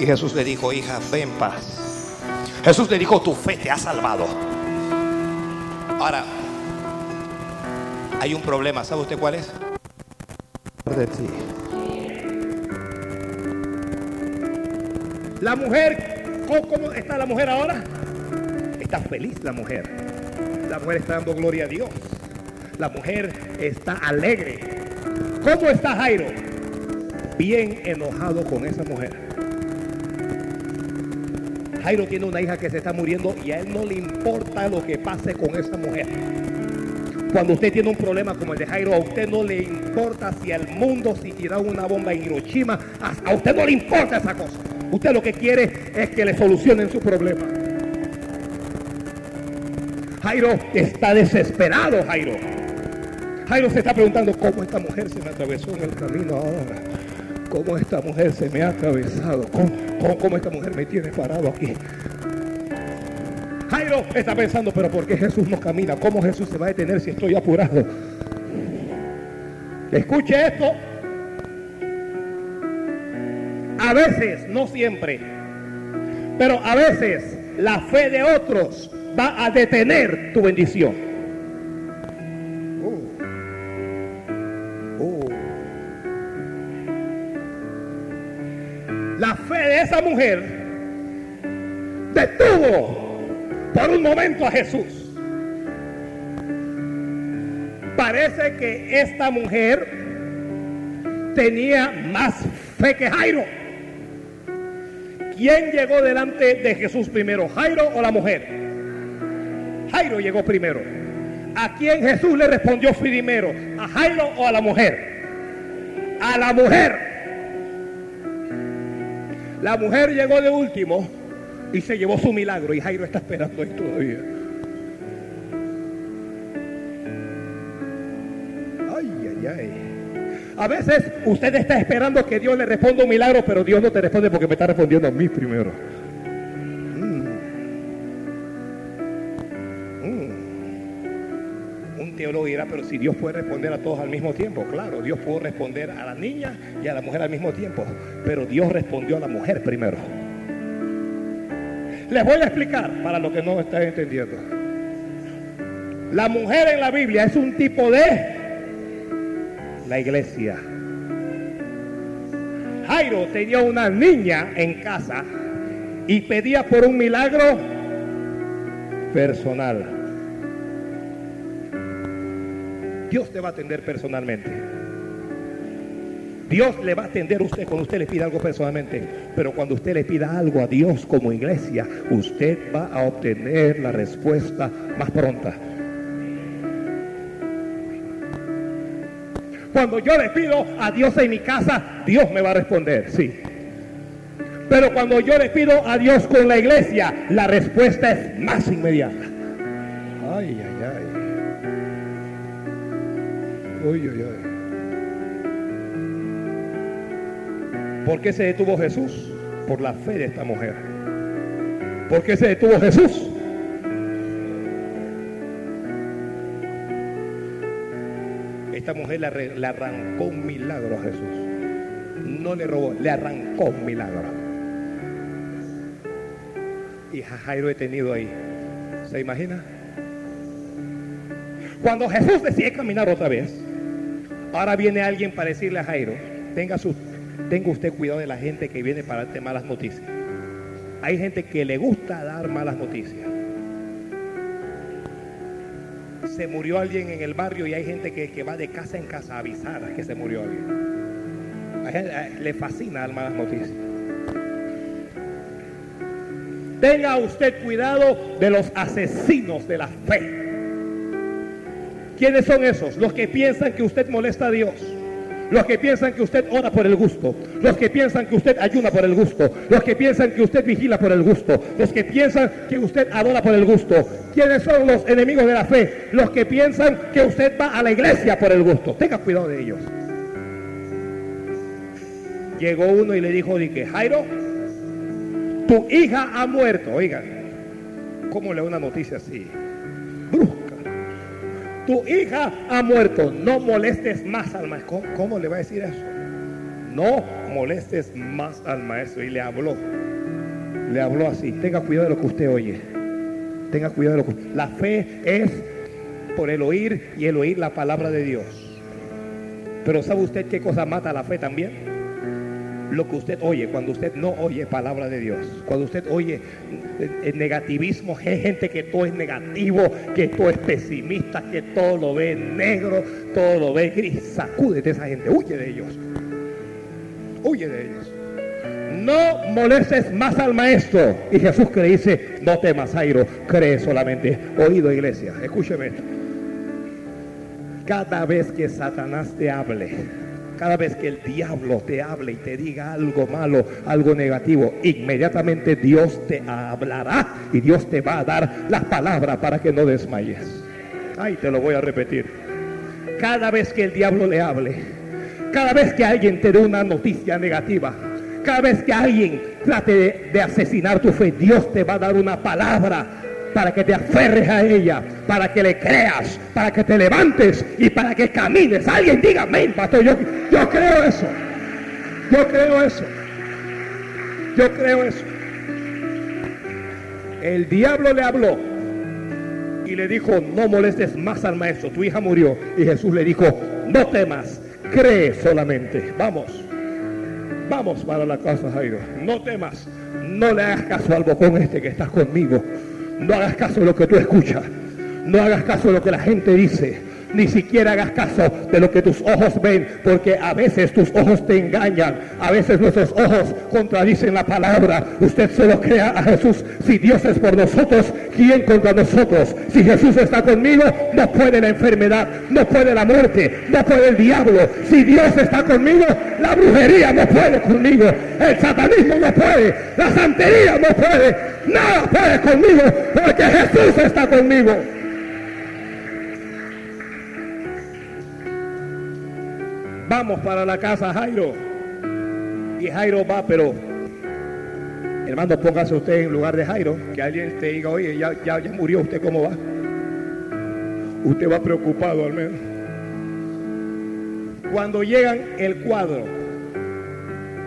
Y Jesús le dijo, hija, ve en paz. Jesús le dijo, tu fe te ha salvado. Ahora, hay un problema, ¿sabe usted cuál es? De ti. La mujer, ¿cómo, está la mujer ahora? Está feliz la mujer. La mujer está dando gloria a Dios. La mujer está alegre. ¿Cómo está Jairo? Bien enojado con esa mujer. Jairo tiene una hija que se está muriendo y a él no le importa lo que pase con esa mujer. Cuando usted tiene un problema como el de Jairo, a usted no le importa si al mundo si tira una bomba en Hiroshima, a usted no le importa esa cosa. Usted lo que quiere es que le solucionen su problema. Jairo está desesperado, Jairo. Jairo se está preguntando cómo esta mujer se me atravesó en el camino ahora. Cómo esta mujer se me ha atravesado. ¿Cómo, cómo esta mujer me tiene parado aquí? Jairo está pensando, pero ¿por qué Jesús no camina? ¿Cómo Jesús se va a detener si estoy apurado? Escuche esto. A veces, no siempre, pero a veces la fe de otros va a detener tu bendición. Oh. Oh. La fe de esa mujer detuvo por un momento a Jesús. Parece que esta mujer tenía más fe que Jairo. ¿Quién llegó delante de Jesús primero, Jairo o la mujer? Jairo llegó primero. ¿A quién Jesús le respondió primero? ¿A Jairo o a la mujer? A la mujer. La mujer llegó de último y se llevó su milagro y Jairo está esperando ahí todavía. Ay, ay, ay. A veces usted está esperando que Dios le responda un milagro, pero Dios no te responde porque me está respondiendo a mí primero. Mm. Mm. Un teólogo dirá, pero si Dios puede responder a todos al mismo tiempo, claro, Dios puede responder a la niña y a la mujer al mismo tiempo, pero Dios respondió a la mujer primero. Les voy a explicar para los que no están entendiendo. La mujer en la Biblia es un tipo de la iglesia. Jairo tenía una niña en casa y pedía por un milagro personal. Dios te va a atender personalmente. Dios le va a atender a usted cuando usted le pida algo personalmente. Pero cuando usted le pida algo a Dios como iglesia, usted va a obtener la respuesta más pronta. Cuando yo le pido a Dios en mi casa, Dios me va a responder, sí. Pero cuando yo le pido a Dios con la iglesia, la respuesta es más inmediata. Ay, ay, ay. Uy, uy, uy. ¿Por qué se detuvo Jesús? Por la fe de esta mujer. ¿Por qué se detuvo Jesús? Esta mujer le, arrancó un milagro a Jesús. No le robó, le arrancó un milagro. Y Jairo detenido ahí. ¿Se imagina? Cuando Jesús decide caminar otra vez, ahora viene alguien para decirle a Jairo, tenga su tenga usted cuidado de la gente que viene para darte malas noticias. Hay gente que le gusta dar malas noticias. Se murió alguien en el barrio y hay gente que, va de casa en casa a avisar que se murió alguien. le fascina dar malas noticias. Tenga usted cuidado de los asesinos de la fe. ¿Quiénes son esos? Los que piensan que usted molesta a Dios los que piensan que usted ora por el gusto, los que piensan que usted ayuna por el gusto, los que piensan que usted vigila por el gusto, los que piensan que usted adora por el gusto. ¿Quiénes son los enemigos de la fe? Los que piensan que usted va a la iglesia por el gusto. Tenga cuidado de ellos. Llegó uno y le dijo, que Jairo, tu hija ha muerto. Oigan, ¿cómo le da una noticia así? Tu hija ha muerto, no molestes más al maestro. ¿Cómo, le va a decir eso? no molestes más al maestro. Y le habló, le habló así, tenga cuidado de lo que usted oye. Tenga cuidado de lo que... La fe es por el oír y el oír la palabra de Dios. Pero ¿sabe usted qué cosa mata la fe también? Lo que usted oye, cuando usted no oye palabra de Dios, cuando usted oye el negativismo, hay gente que todo es negativo, que todo es pesimista, que todo lo ve negro, todo lo ve gris, sacúdete esa gente, huye de ellos, huye de ellos. No molestes más al maestro. Y Jesús que le dice, no temas, Jairo, cree solamente. Oído, iglesia, escúcheme. Cada vez que Satanás te hable, cada vez que el diablo te hable y te diga algo malo, algo negativo, inmediatamente Dios te hablará y Dios te va a dar la palabra para que no desmayes. Ay, te lo voy a repetir. Cada vez que el diablo le hable, cada vez que alguien te dé una noticia negativa, cada vez que alguien trate de, de asesinar tu fe, Dios te va a dar una palabra para que te aferres a ella, para que le creas, para que te levantes y para que camines. Alguien diga amén, pastor. Yo, yo creo eso. Yo creo eso. Yo creo eso. El diablo le habló y le dijo, no molestes más al maestro, tu hija murió. Y Jesús le dijo, no temas, cree solamente. Vamos, vamos para la casa, Jairo. No temas, no le hagas caso al bocón este que estás conmigo. No hagas caso de lo que tú escuchas. No hagas caso de lo que la gente dice. Ni siquiera hagas caso de lo que tus ojos ven, porque a veces tus ojos te engañan, a veces nuestros ojos contradicen la palabra. Usted se lo crea a Jesús. Si Dios es por nosotros, ¿quién contra nosotros? Si Jesús está conmigo, no puede la enfermedad, no puede la muerte, no puede el diablo. Si Dios está conmigo, la brujería no puede conmigo, el satanismo no puede, la santería no puede, nada puede conmigo, porque Jesús está conmigo. Vamos para la casa Jairo. Y Jairo va, pero hermano, póngase usted en lugar de Jairo, que alguien te diga, oye, ya, ya, ya murió, ¿usted cómo va? Usted va preocupado al menos. Cuando llegan el cuadro,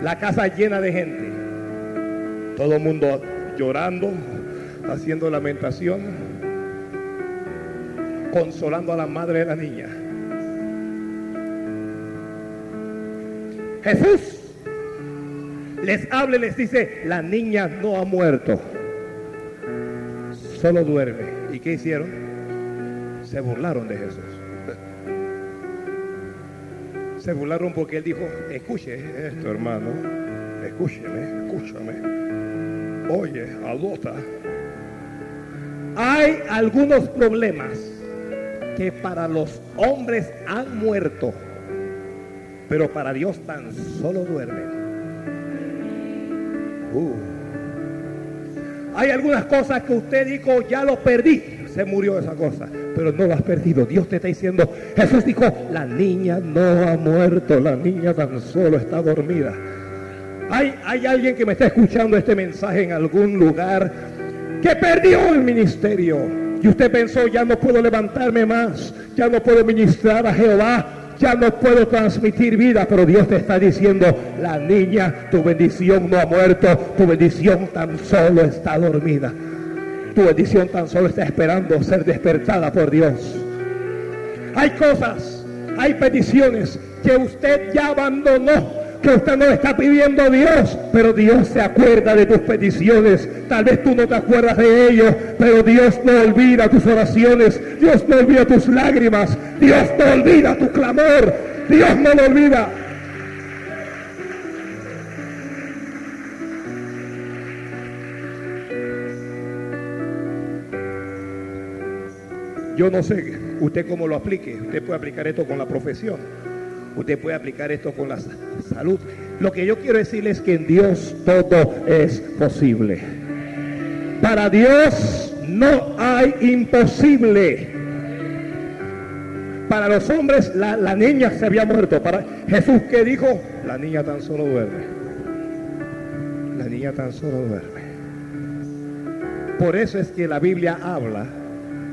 la casa llena de gente, todo el mundo llorando, haciendo lamentación, consolando a la madre de la niña. Jesús les habla y les dice, la niña no ha muerto, solo duerme. ¿Y qué hicieron? Se burlaron de Jesús. Se burlaron porque él dijo, escuche esto hermano, escúcheme, escúchame. Oye, adota. Hay algunos problemas que para los hombres han muerto pero para Dios tan solo duermen. Uh. Hay algunas cosas que usted dijo, ya lo perdí. Se murió esa cosa, pero no lo has perdido. Dios te está diciendo, Jesús dijo, la niña no ha muerto, la niña tan solo está dormida. Hay, hay alguien que me está escuchando este mensaje en algún lugar que perdió el ministerio. Y usted pensó, ya no puedo levantarme más, ya no puedo ministrar a Jehová, ya no puedo transmitir vida, pero Dios te está diciendo, la niña, tu bendición no ha muerto, tu bendición tan solo está dormida. Tu bendición tan solo está esperando ser despertada por Dios. Hay cosas, hay peticiones que usted ya abandonó que usted no está pidiendo a Dios, pero Dios se acuerda de tus peticiones. Tal vez tú no te acuerdas de ellos, pero Dios no olvida tus oraciones, Dios no olvida tus lágrimas, Dios no olvida tu clamor, Dios no lo olvida. Yo no sé usted cómo lo aplique, usted puede aplicar esto con la profesión. Usted puede aplicar esto con la salud. Lo que yo quiero decirles es que en Dios todo es posible. Para Dios no hay imposible. Para los hombres la, la niña se había muerto. Para Jesús que dijo, la niña tan solo duerme. La niña tan solo duerme. Por eso es que la Biblia habla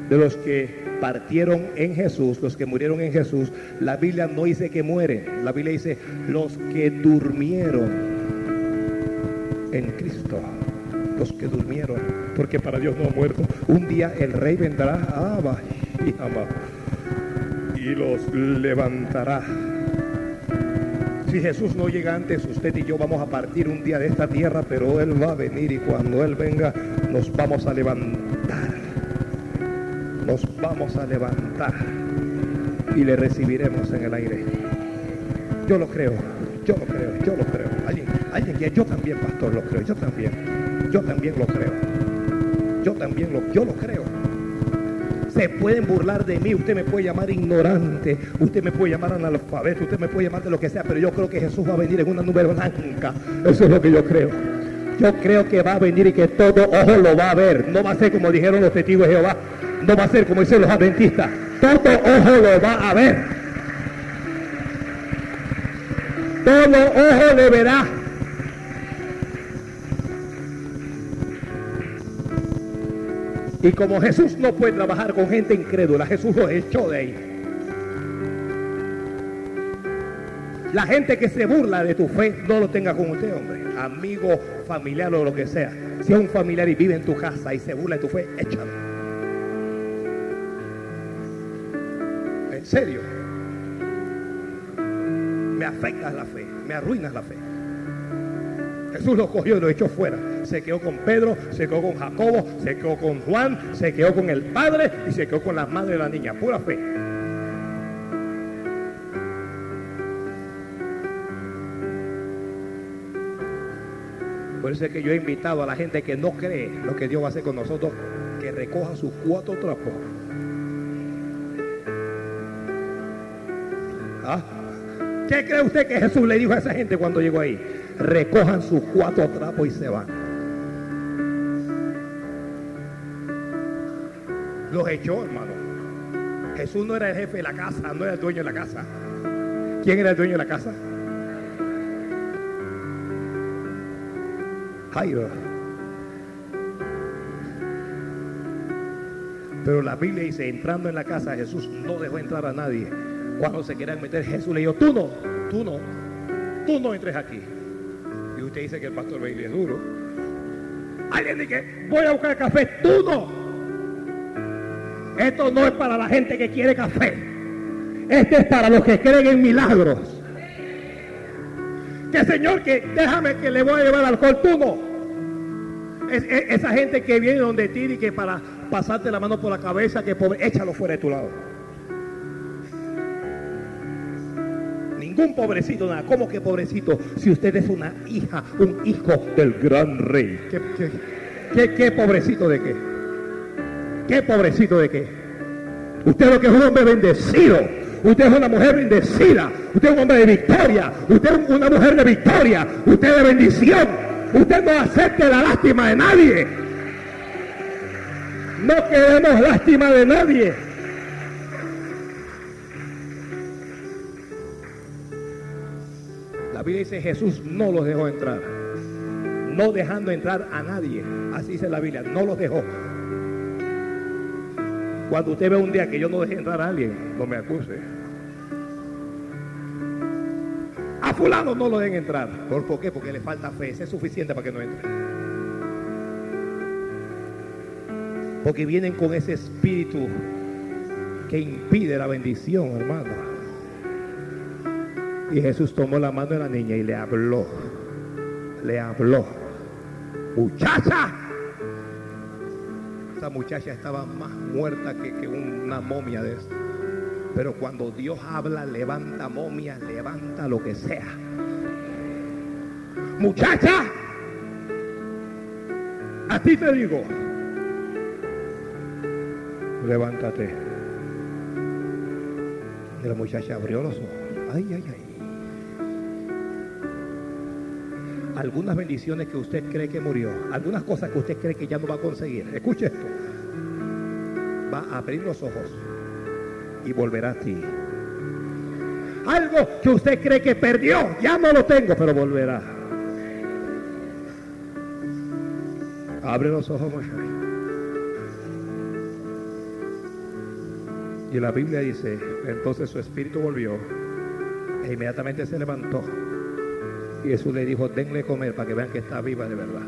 de los que partieron en Jesús, los que murieron en Jesús, la Biblia no dice que mueren, la Biblia dice los que durmieron en Cristo, los que durmieron, porque para Dios no ha muerto. Un día el rey vendrá, ah, y los levantará. Si Jesús no llega antes, usted y yo vamos a partir un día de esta tierra, pero Él va a venir y cuando Él venga nos vamos a levantar. Nos vamos a levantar y le recibiremos en el aire. Yo lo creo, yo lo creo, yo lo creo. Alguien, alguien que yo también, pastor, lo creo, yo también. Yo también lo creo. Yo también lo, yo lo creo se pueden burlar de mí, usted me puede llamar ignorante, usted me puede llamar analfabeto, usted me puede llamar de lo que sea, pero yo creo que Jesús va a venir en una nube blanca. Eso es lo que yo creo. Yo creo que va a venir y que todo ojo lo va a ver. No va a ser como dijeron los testigos de Jehová. No va a ser como dicen los adventistas. Todo ojo lo va a ver. Todo ojo le verá. Y como Jesús no puede trabajar con gente incrédula, Jesús lo echó de ahí. La gente que se burla de tu fe no lo tenga con usted, hombre. Amigo, familiar o lo que sea. Si es un familiar y vive en tu casa y se burla de tu fe, échalo. Serio. Me afectas la fe, me arruinas la fe. Jesús lo cogió y lo echó fuera. Se quedó con Pedro, se quedó con Jacobo, se quedó con Juan, se quedó con el padre y se quedó con la madre de la niña. Pura fe. Por eso es que yo he invitado a la gente que no cree lo que Dios va a hacer con nosotros, que recoja sus cuatro trapos. ¿Ah? ¿Qué cree usted que Jesús le dijo a esa gente cuando llegó ahí? recojan sus cuatro trapos y se van. Los echó, hermano. Jesús no era el jefe de la casa, no era el dueño de la casa. ¿Quién era el dueño de la casa? Jairo. Pero la Biblia dice, entrando en la casa, Jesús no dejó entrar a nadie. Cuando se querían meter, Jesús le dijo, tú no, tú no, tú no entres aquí usted dice que el pastor Bailey es duro. Alguien dice, voy a buscar café, tú no. Esto no es para la gente que quiere café. Este es para los que creen en milagros. Que Señor, que déjame que le voy a llevar alcohol, tú no. esa gente que viene donde ti y que para pasarte la mano por la cabeza, que pobre, échalo fuera de tu lado. Ningún pobrecito, nada. ¿Cómo que pobrecito? Si usted es una hija, un hijo del gran rey. ¿Qué, qué, pobrecito de qué? ¿Qué pobrecito de qué? Usted lo que es un hombre bendecido. Usted es una mujer bendecida. Usted es un hombre de victoria. Usted es una mujer de victoria. Usted es de bendición. Usted no acepte la lástima de nadie. No queremos lástima de nadie. La Biblia dice Jesús no los dejó entrar. No dejando entrar a nadie. Así dice la Biblia, no los dejó. Cuando usted ve un día que yo no dejé entrar a alguien, no me acuse. A fulano no lo dejen entrar. ¿Por, qué? Porque le falta fe. Es suficiente para que no entre. Porque vienen con ese espíritu que impide la bendición, hermano. Y Jesús tomó la mano de la niña y le habló. Le habló. Muchacha. Esa muchacha estaba más muerta que, una momia de eso. Pero cuando Dios habla, levanta momia, levanta lo que sea. Muchacha. A ti te digo. Levántate. Y la muchacha abrió los ojos. Ay, ay, ay. Algunas bendiciones que usted cree que murió, algunas cosas que usted cree que ya no va a conseguir. Escuche esto. Va a abrir los ojos y volverá a ti. Algo que usted cree que perdió, ya no lo tengo, pero volverá. Abre los ojos, Y la Biblia dice, entonces su espíritu volvió e inmediatamente se levantó. Y Jesús le dijo, denle comer para que vean que está viva de verdad.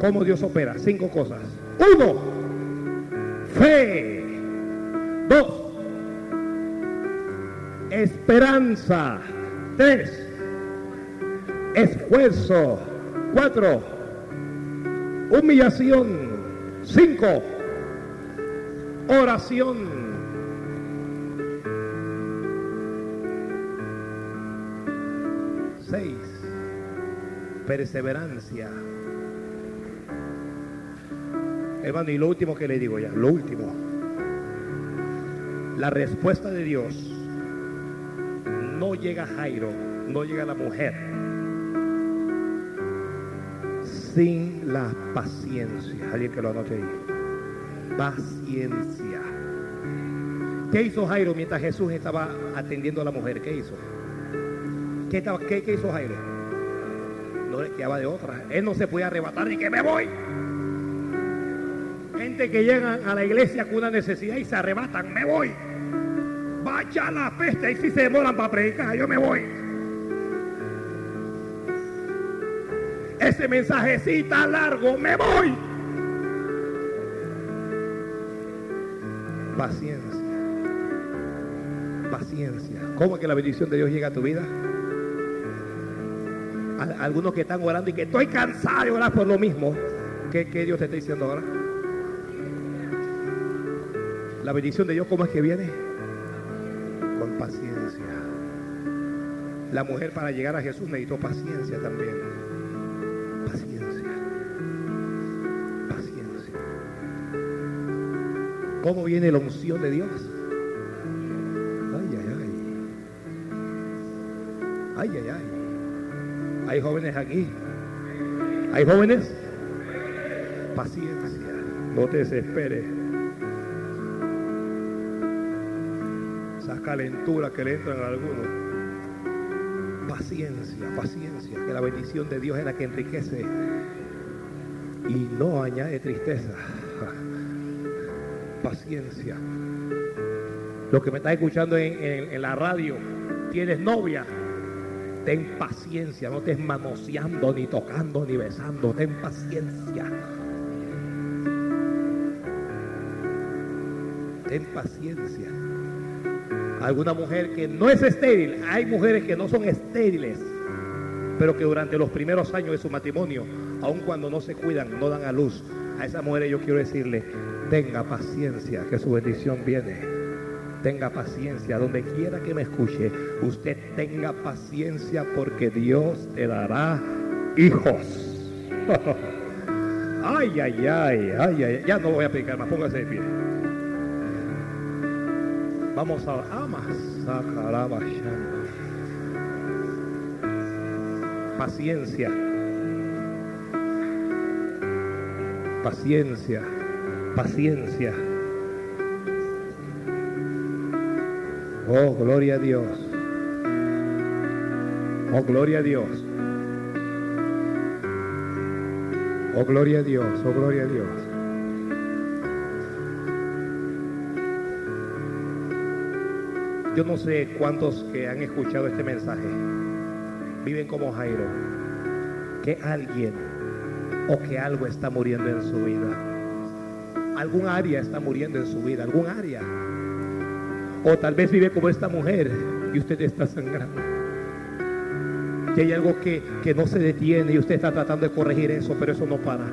¿Cómo Dios opera? Cinco cosas. Uno, fe. Dos, esperanza. Tres, esfuerzo. Cuatro, humillación. Cinco, oración. Perseverancia. Hermano, y lo último que le digo ya, lo último. La respuesta de Dios no llega a Jairo, no llega a la mujer sin la paciencia. Alguien que lo anote ahí. Paciencia. ¿Qué hizo Jairo mientras Jesús estaba atendiendo a la mujer? ¿Qué hizo? ¿Qué, estaba, qué, qué hizo Jairo? No le quedaba de otra. Él no se podía arrebatar y que me voy gente que llegan a la iglesia con una necesidad y se arrebatan, me voy. Vaya la peste, y si se demoran para predicar, yo me voy. Ese mensajecita largo, me voy. Paciencia. Paciencia. ¿Cómo es que la bendición de Dios llega a tu vida? Algunos que están orando y que estoy cansado de orar por lo mismo. ¿Qué, qué Dios te está diciendo ahora? La bendición de Dios, ¿cómo es que viene? Con paciencia. La mujer para llegar a Jesús necesitó paciencia también. Paciencia. Paciencia. ¿Cómo viene la unción de Dios? Ay, ay, ay. Ay, ay, ay. Hay jóvenes aquí. ¿Hay jóvenes? Paciencia. No te desesperes. calentura que le entran a algunos. Paciencia, paciencia, que la bendición de Dios es la que enriquece y no añade tristeza. Paciencia. Lo que me estás escuchando en, la radio, tienes novia, ten paciencia, no estés manoseando, ni tocando, ni besando, ten paciencia. Ten paciencia alguna mujer que no es estéril, hay mujeres que no son estériles, pero que durante los primeros años de su matrimonio, aun cuando no se cuidan, no dan a luz, a esa mujer yo quiero decirle, tenga paciencia, que su bendición viene. Tenga paciencia, donde quiera que me escuche, usted tenga paciencia porque Dios te dará hijos. [laughs] ay, ay, ay, ay, ay, ya no voy a predicar más, póngase de pie. Vamos a Amas, Paciencia. Paciencia. Paciencia. Oh, gloria a Dios. Oh, gloria a Dios. Oh, gloria a Dios. Oh, gloria a Dios. Yo no sé cuántos que han escuchado este mensaje viven como Jairo, que alguien o que algo está muriendo en su vida. Algún área está muriendo en su vida, algún área. O tal vez vive como esta mujer y usted está sangrando. Y hay algo que, que no se detiene y usted está tratando de corregir eso, pero eso no para.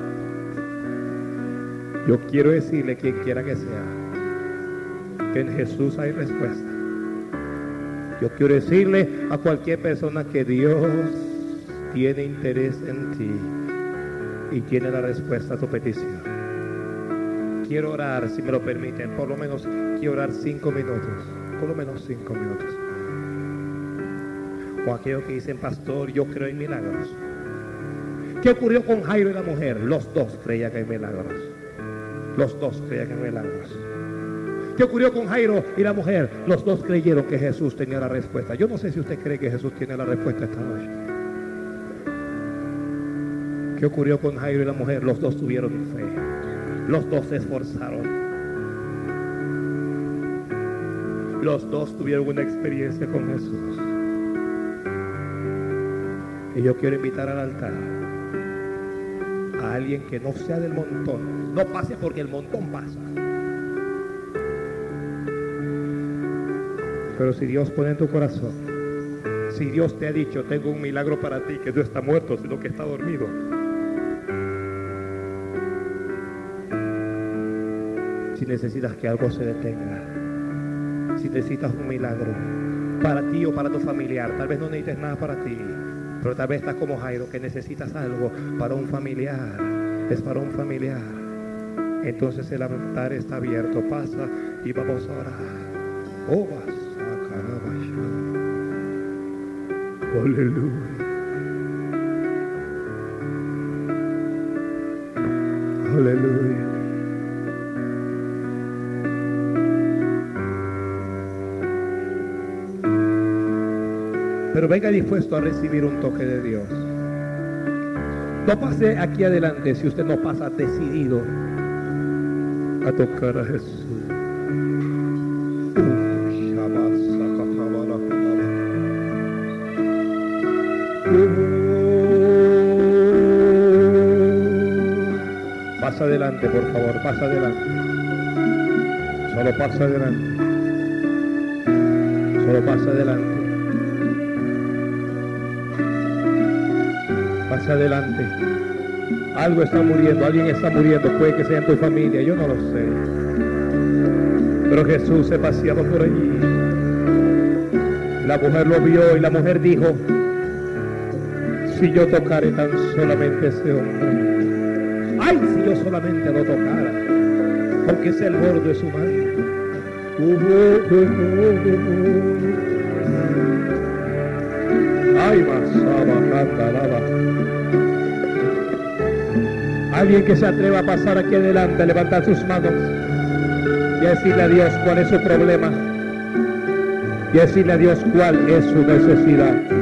Yo quiero decirle, quien quiera que sea, que en Jesús hay respuesta. Yo quiero decirle a cualquier persona que Dios tiene interés en ti y tiene la respuesta a tu petición. Quiero orar, si me lo permiten, por lo menos quiero orar cinco minutos, por lo menos cinco minutos. O aquellos que dicen, pastor, yo creo en milagros. ¿Qué ocurrió con Jairo y la mujer? Los dos creían en milagros. Los dos creían en milagros. ¿Qué ocurrió con Jairo y la mujer? Los dos creyeron que Jesús tenía la respuesta. Yo no sé si usted cree que Jesús tiene la respuesta esta noche. ¿Qué ocurrió con Jairo y la mujer? Los dos tuvieron fe. Los dos se esforzaron. Los dos tuvieron una experiencia con Jesús. Y yo quiero invitar al altar a alguien que no sea del montón. No pase porque el montón pasa. Pero si Dios pone en tu corazón, si Dios te ha dicho, tengo un milagro para ti, que no está muerto, sino que está dormido. Si necesitas que algo se detenga, si necesitas un milagro para ti o para tu familiar, tal vez no necesites nada para ti, pero tal vez estás como Jairo, que necesitas algo para un familiar, es para un familiar. Entonces el altar está abierto, pasa y vamos a orar. Oh. Aleluya. Aleluya. Pero venga dispuesto a recibir un toque de Dios. No pase aquí adelante si usted no pasa decidido a tocar a Jesús. Pasa adelante, por favor, pasa adelante. Solo pasa adelante. Solo pasa adelante. Pasa adelante. Algo está muriendo, alguien está muriendo, puede que sea en tu familia, yo no lo sé. Pero Jesús se paseaba por allí. La mujer lo vio y la mujer dijo, si yo tocare tan solamente ese hombre. Ay, si yo solamente lo tocara, aunque sea el borde de su mano. Alguien que se atreva a pasar aquí adelante, a levantar sus manos y decirle a Dios cuál es su problema y decirle a Dios cuál es su necesidad.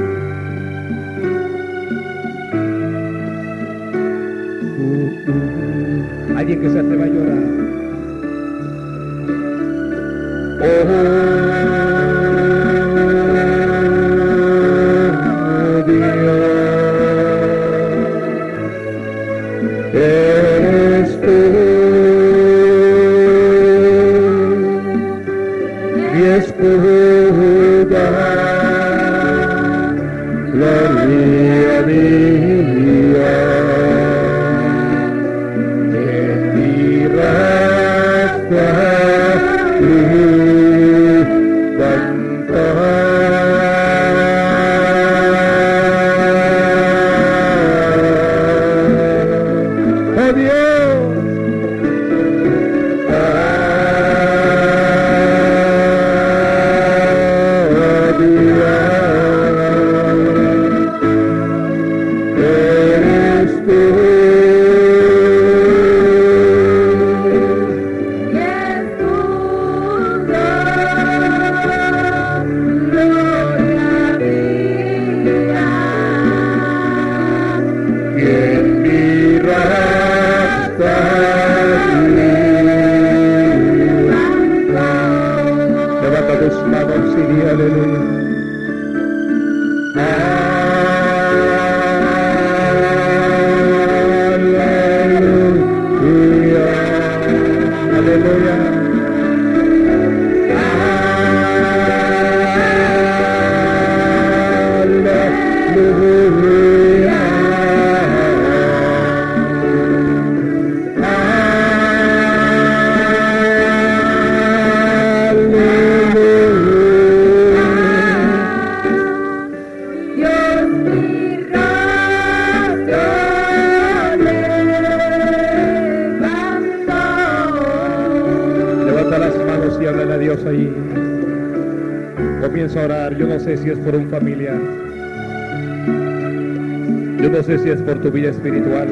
Es por tu vida espiritual.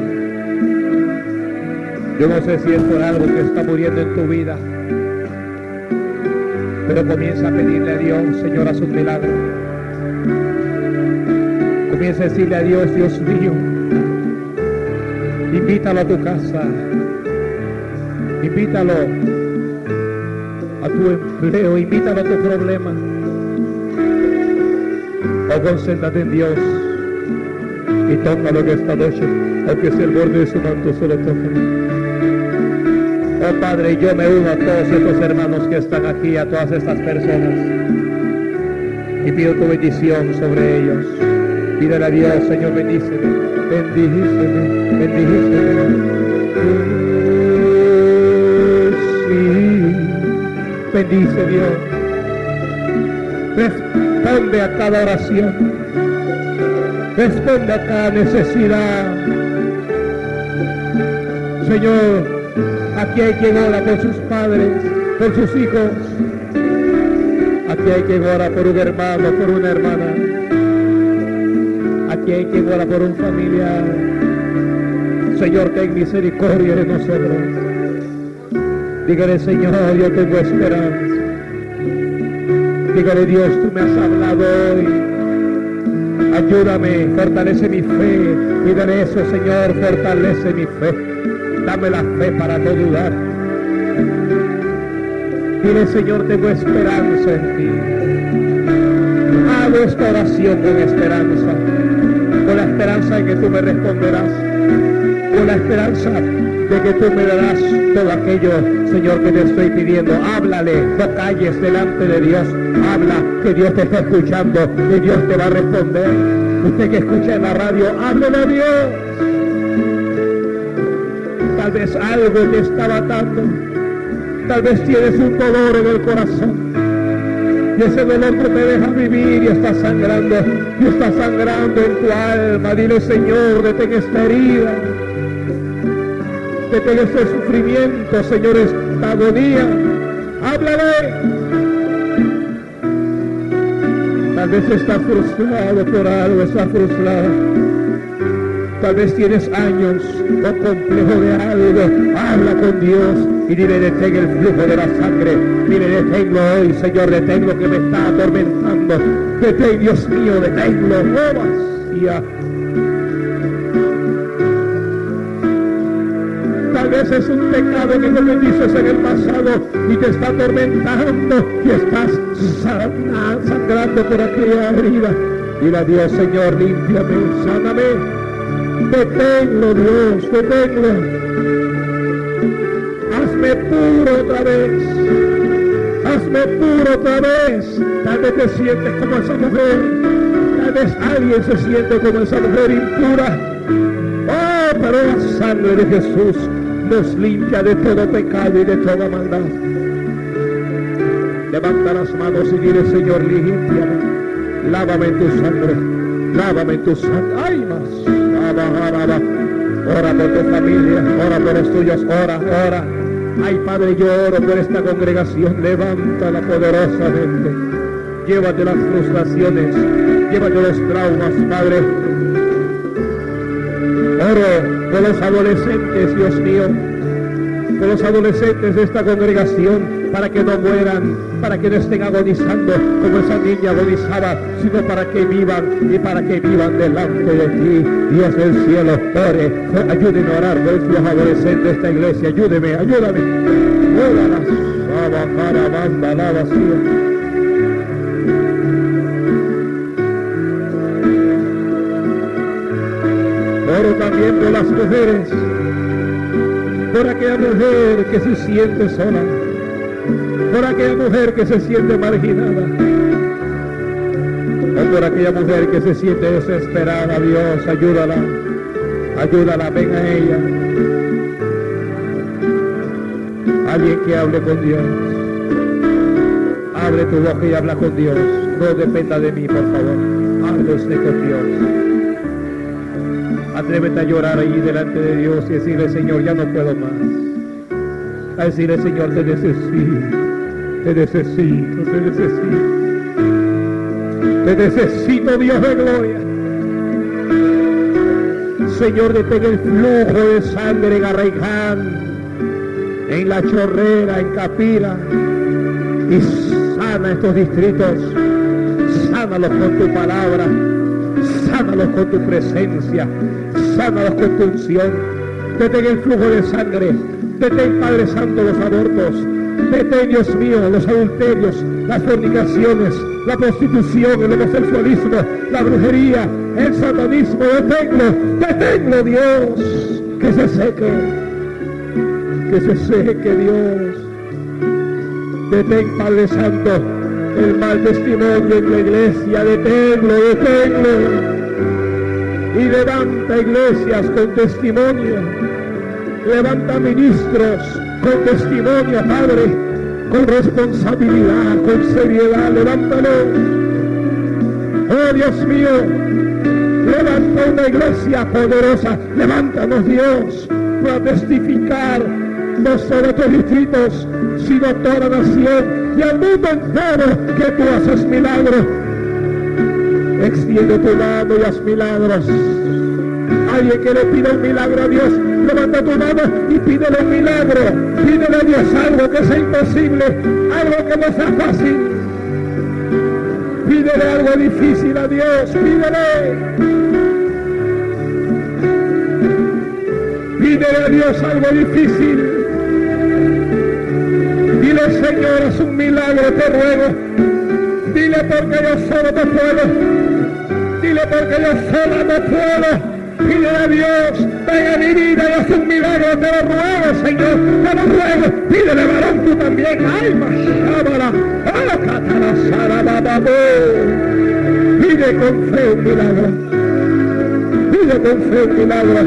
Yo no sé si es por algo que está muriendo en tu vida. Pero comienza a pedirle a Dios, Señor, haz un milagro. Comienza a decirle a Dios, Dios mío, Invítalo a tu casa. Invítalo a tu empleo. Invítalo a tu problema. O concéntrate en Dios y lo que esta noche, aunque sea el borde de su manto, solo toca. Oh Padre, yo me uno a todos estos hermanos que están aquí, a todas estas personas. Y pido tu bendición sobre ellos. Pídele a Dios, Señor, bendíceme. Bendíceme, bendíceme. Sí, bendice Dios. Responde a cada oración. Responde a cada necesidad. Señor, aquí hay quien ora por sus padres, por sus hijos. Aquí hay quien ora por un hermano, por una hermana. Aquí hay quien ora por un familiar. Señor, ten misericordia de nosotros. Dígale, Señor, yo tengo esperanza. Dígale, Dios, tú me has hablado hoy. Ayúdame, fortalece mi fe. Pídele eso, Señor, fortalece mi fe. Dame la fe para no dudar. Dile, Señor, tengo esperanza en ti. Hago esta oración con esperanza. Con la esperanza de que tú me responderás. Con la esperanza de que tú me darás todo aquello, Señor, que te estoy pidiendo. Háblale, no calles delante de Dios. Habla, que Dios te está escuchando, que Dios te va a responder. Usted que escucha en la radio, háblale a Dios. Tal vez algo te está matando. Tal vez tienes un dolor en el corazón. Y ese dolor no te deja vivir y está sangrando. Y está sangrando en tu alma. Dile, Señor, detén esta herida que este sufrimiento, Señor, esta agonía. Háblale. Tal vez está frustrado por algo, está frustrado. Tal vez tienes años o complejo de algo. Habla con Dios y dile detén el flujo de la sangre. Dile deténlo hoy, Señor, detén lo que me está atormentando. Detén, Dios mío, deténlo. Oh, ya. Es un pecado que dices en el pasado y te está atormentando y estás sangrando por aquella herida. Dile a Dios, Señor, límpiame, sáname. Deténlo, Dios, deténlo. Hazme puro otra vez. Hazme puro otra vez. Tal vez te sientes como esa mujer. Tal vez alguien se siente como esa mujer impura. Oh, pero la sangre de Jesús nos limpia de todo pecado y de toda maldad. Levanta las manos y dile, Señor, límpiame. Lávame tu sangre. Lávame tu sangre. Ay, más. Ora por tu familia. Ora por los tuyos. Ora, ora. Ay, Padre, yo oro por esta congregación. Levántala poderosamente. Llévate las frustraciones. Llévate los traumas, Padre. Oro por los adolescentes, Dios mío, por los adolescentes de esta congregación, para que no mueran, para que no estén agonizando como esa niña agonizaba, sino para que vivan y para que vivan delante de ti. Dios del cielo, ore, ayúdenme a orar por estos adolescentes de esta iglesia, ayúdeme, ayúdame. banda, Oro también por las mujeres, por aquella mujer que se siente sola, por aquella mujer que se siente marginada, o por aquella mujer que se siente desesperada. Dios, ayúdala, ayúdala, ven a ella. Alguien que hable con Dios. Abre tu boca y habla con Dios. No dependa de mí, por favor. Hable usted con Dios. Atrévete a llorar ahí delante de Dios y decirle, Señor, ya no puedo más. A decirle, Señor, te necesito, te necesito, te necesito. Te necesito, Dios de gloria. Señor, detén el flujo de sangre en Arraiján, en La Chorrera, en Capira, y sana estos distritos, sánalos con tu palabra sánalos con tu presencia, sánalos con tu unción, Detén el flujo de sangre. Detén, Padre Santo, los abortos. Detén, Dios mío, los adulterios, las fornicaciones, la prostitución, el homosexualismo, la brujería, el satanismo. Deténlo, deténlo, Dios. Que se seque. Que se seque, Dios. Detén, Padre Santo, el mal testimonio en la iglesia. Deténlo, deténlo y levanta iglesias con testimonio, levanta ministros con testimonio, Padre, con responsabilidad, con seriedad, levántalo. Oh Dios mío, levanta una iglesia poderosa, levántanos Dios para testificar no solo tus distritos, sino toda nación y al mundo entero que tú haces milagros Extiende tu mano y haz milagros. Alguien que le pida un milagro a Dios, levanta tu mano y pídele un milagro. Pídele a Dios algo que sea imposible, algo que no sea fácil. Pídele algo difícil a Dios, pídele. Pídele a Dios algo difícil. Dile, Señor, es un milagro, te ruego. Dile porque yo solo te puedo. Dile porque yo sola no puedo. Pide a Dios, venga mi vida y haz un milagro, te lo ruego, Señor, te lo ruego. Pídele varón tú también. Ay, mashábala, Pide con fe un milagro. Pide con fe un milagro.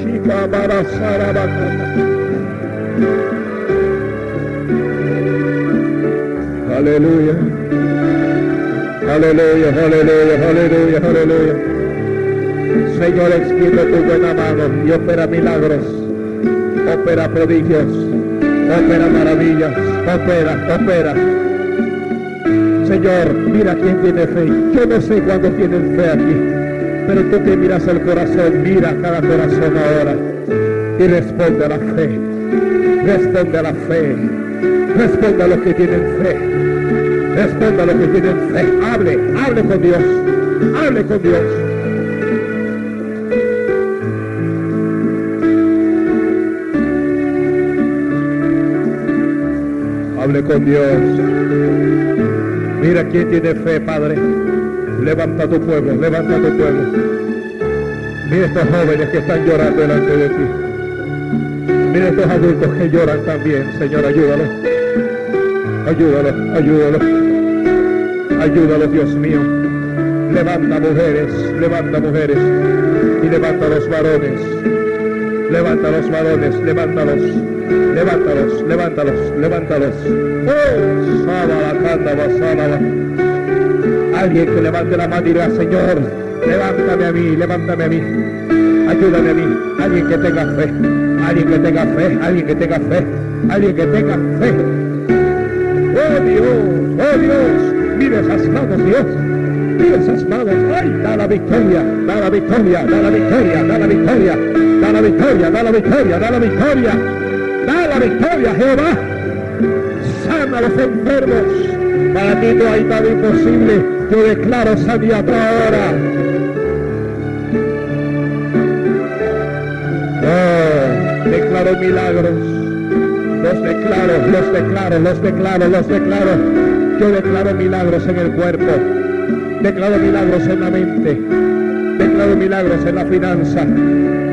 Shiva Aleluya. Aleluya, aleluya, aleluya, aleluya. Señor, extiende tu buena mano y opera milagros, opera prodigios, opera maravillas, opera, opera. Señor, mira quién tiene fe. Yo no sé cuándo tienen fe aquí, pero tú que miras el corazón, mira cada corazón ahora y responde a la fe. Responde a la fe. Responde a los que tienen fe. Responda a los que tienen fe. Hable, hable con Dios. Hable con Dios. Hable con Dios. Mira quién tiene fe, Padre. Levanta tu pueblo, levanta tu pueblo. Mira estos jóvenes que están llorando delante de ti. Mira estos adultos que lloran también. Señor, ayúdalos. Ayúdalos, ayúdalos. Ayúdalo, Dios mío. Levanta mujeres, levanta mujeres y levanta los varones. Levanta los varones, levántalos, levántalos, levántalos, levántalos. Oh, sábala, Alguien que levante la mano y diga, Señor, levántame a mí, levántame a mí. Ayúdame a mí. Alguien que tenga fe, alguien que tenga fe, alguien que tenga fe, alguien que tenga fe. Oh Dios, oh Dios. Mira esas manos, Dios. Mira esas manos. ¡Ay! Da la victoria, da la victoria, da la victoria, da la victoria, da la victoria, da la victoria, da la victoria. Da la victoria, Jehová. Sana a los enfermos. Para ti no hay nada imposible. Yo declaro sanidad ahora. Oh, declaro milagros. Los declaro, los declaro, los declaro, los declaro. Yo declaro milagros en el cuerpo, declaro milagros en la mente, declaro milagros en la finanza,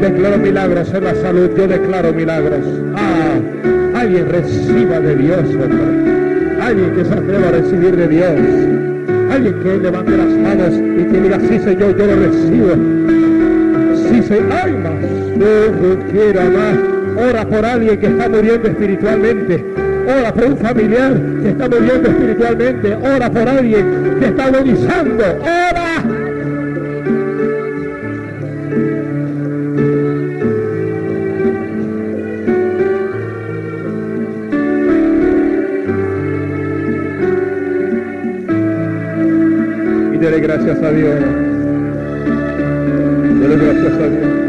declaro milagros en la salud, yo declaro milagros. Ah, alguien reciba de Dios, hombre. Alguien que se atreva a recibir de Dios. Alguien que levante las manos y que diga, sí Señor, yo lo recibo. Sí, Señor, ay más, no quiera más. Ora por alguien que está muriendo espiritualmente ora por un familiar que está muriendo espiritualmente, ora por alguien que está agonizando, ora. Y dele gracias a Dios. Dele gracias a Dios.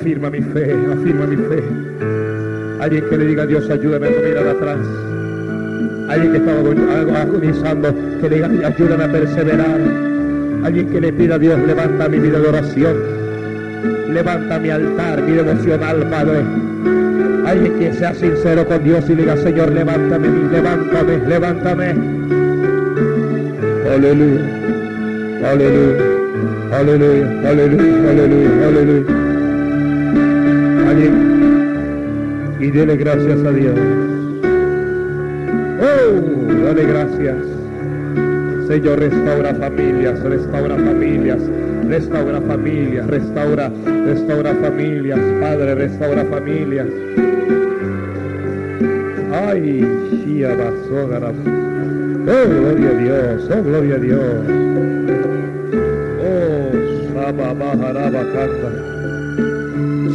Afirma mi fe, afirma mi fe. Alguien que le diga Dios, ayúdame a mirar atrás. Alguien que agon- agonizando, que le diga, ayúdame a perseverar. Alguien que le pida a Dios, levanta mi vida de oración. Levanta mi altar, mi devocional, Padre. Alguien que sea sincero con Dios y diga, Señor, levántame, levántame, levántame. Aleluya, aleluya, aleluya, aleluya, aleluya, aleluya. Y dele gracias a Dios. Oh, dale gracias. Señor, restaura familias, restaura familias, restaura familias, restaura, restaura familias, Padre, restaura familias. Ay, Shia Basógara. Oh, gloria a Dios, oh, gloria a Dios. Oh, Saba Bajaraba Canta.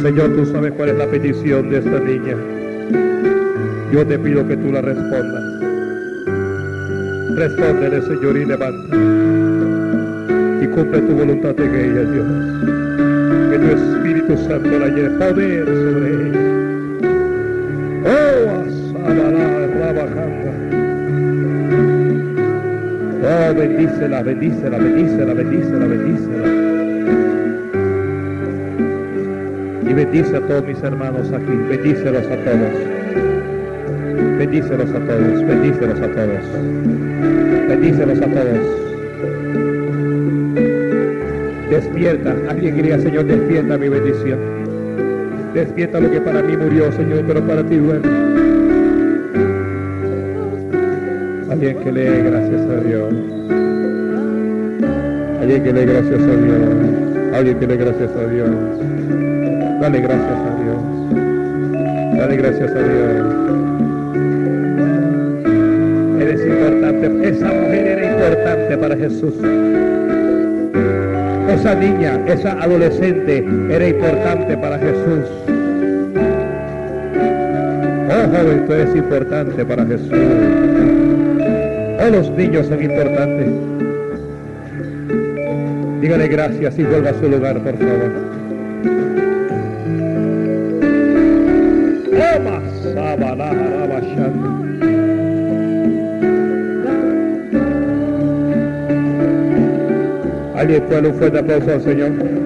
Señor, tú sabes cuál es la petición de esta niña. Yo te pido que tú la respondas. Respóndele, Señor, y levanta. Y cumple tu voluntad en ella, Dios. Que tu Espíritu Santo la lleve poder sobre ella. Oh, asabará, rabajanda. Oh, bendícela, bendícela, bendícela, bendícela, bendícela. Bendice a todos mis hermanos aquí. Bendícelos a todos. Bendícelos a todos, bendícelos a todos. Bendícelos a todos. Despierta, alguien diría, Señor, despierta mi bendición. Despierta lo que para mí murió, Señor, pero para ti duerme. Alguien que lee gracias a Dios. Alguien que lee gracias a Dios. Alguien que lee gracias a Dios. Dale gracias a Dios. Dale gracias a Dios. Eres importante. Esa mujer era importante para Jesús. Esa niña, esa adolescente era importante para Jesús. Oh joven, tú eres importante para Jesús. Oh, los niños son importantes. Dígale gracias y vuelva a su lugar, por favor. Sabalajarabaxando. Alguien puede un fuerte aplauso al Señor.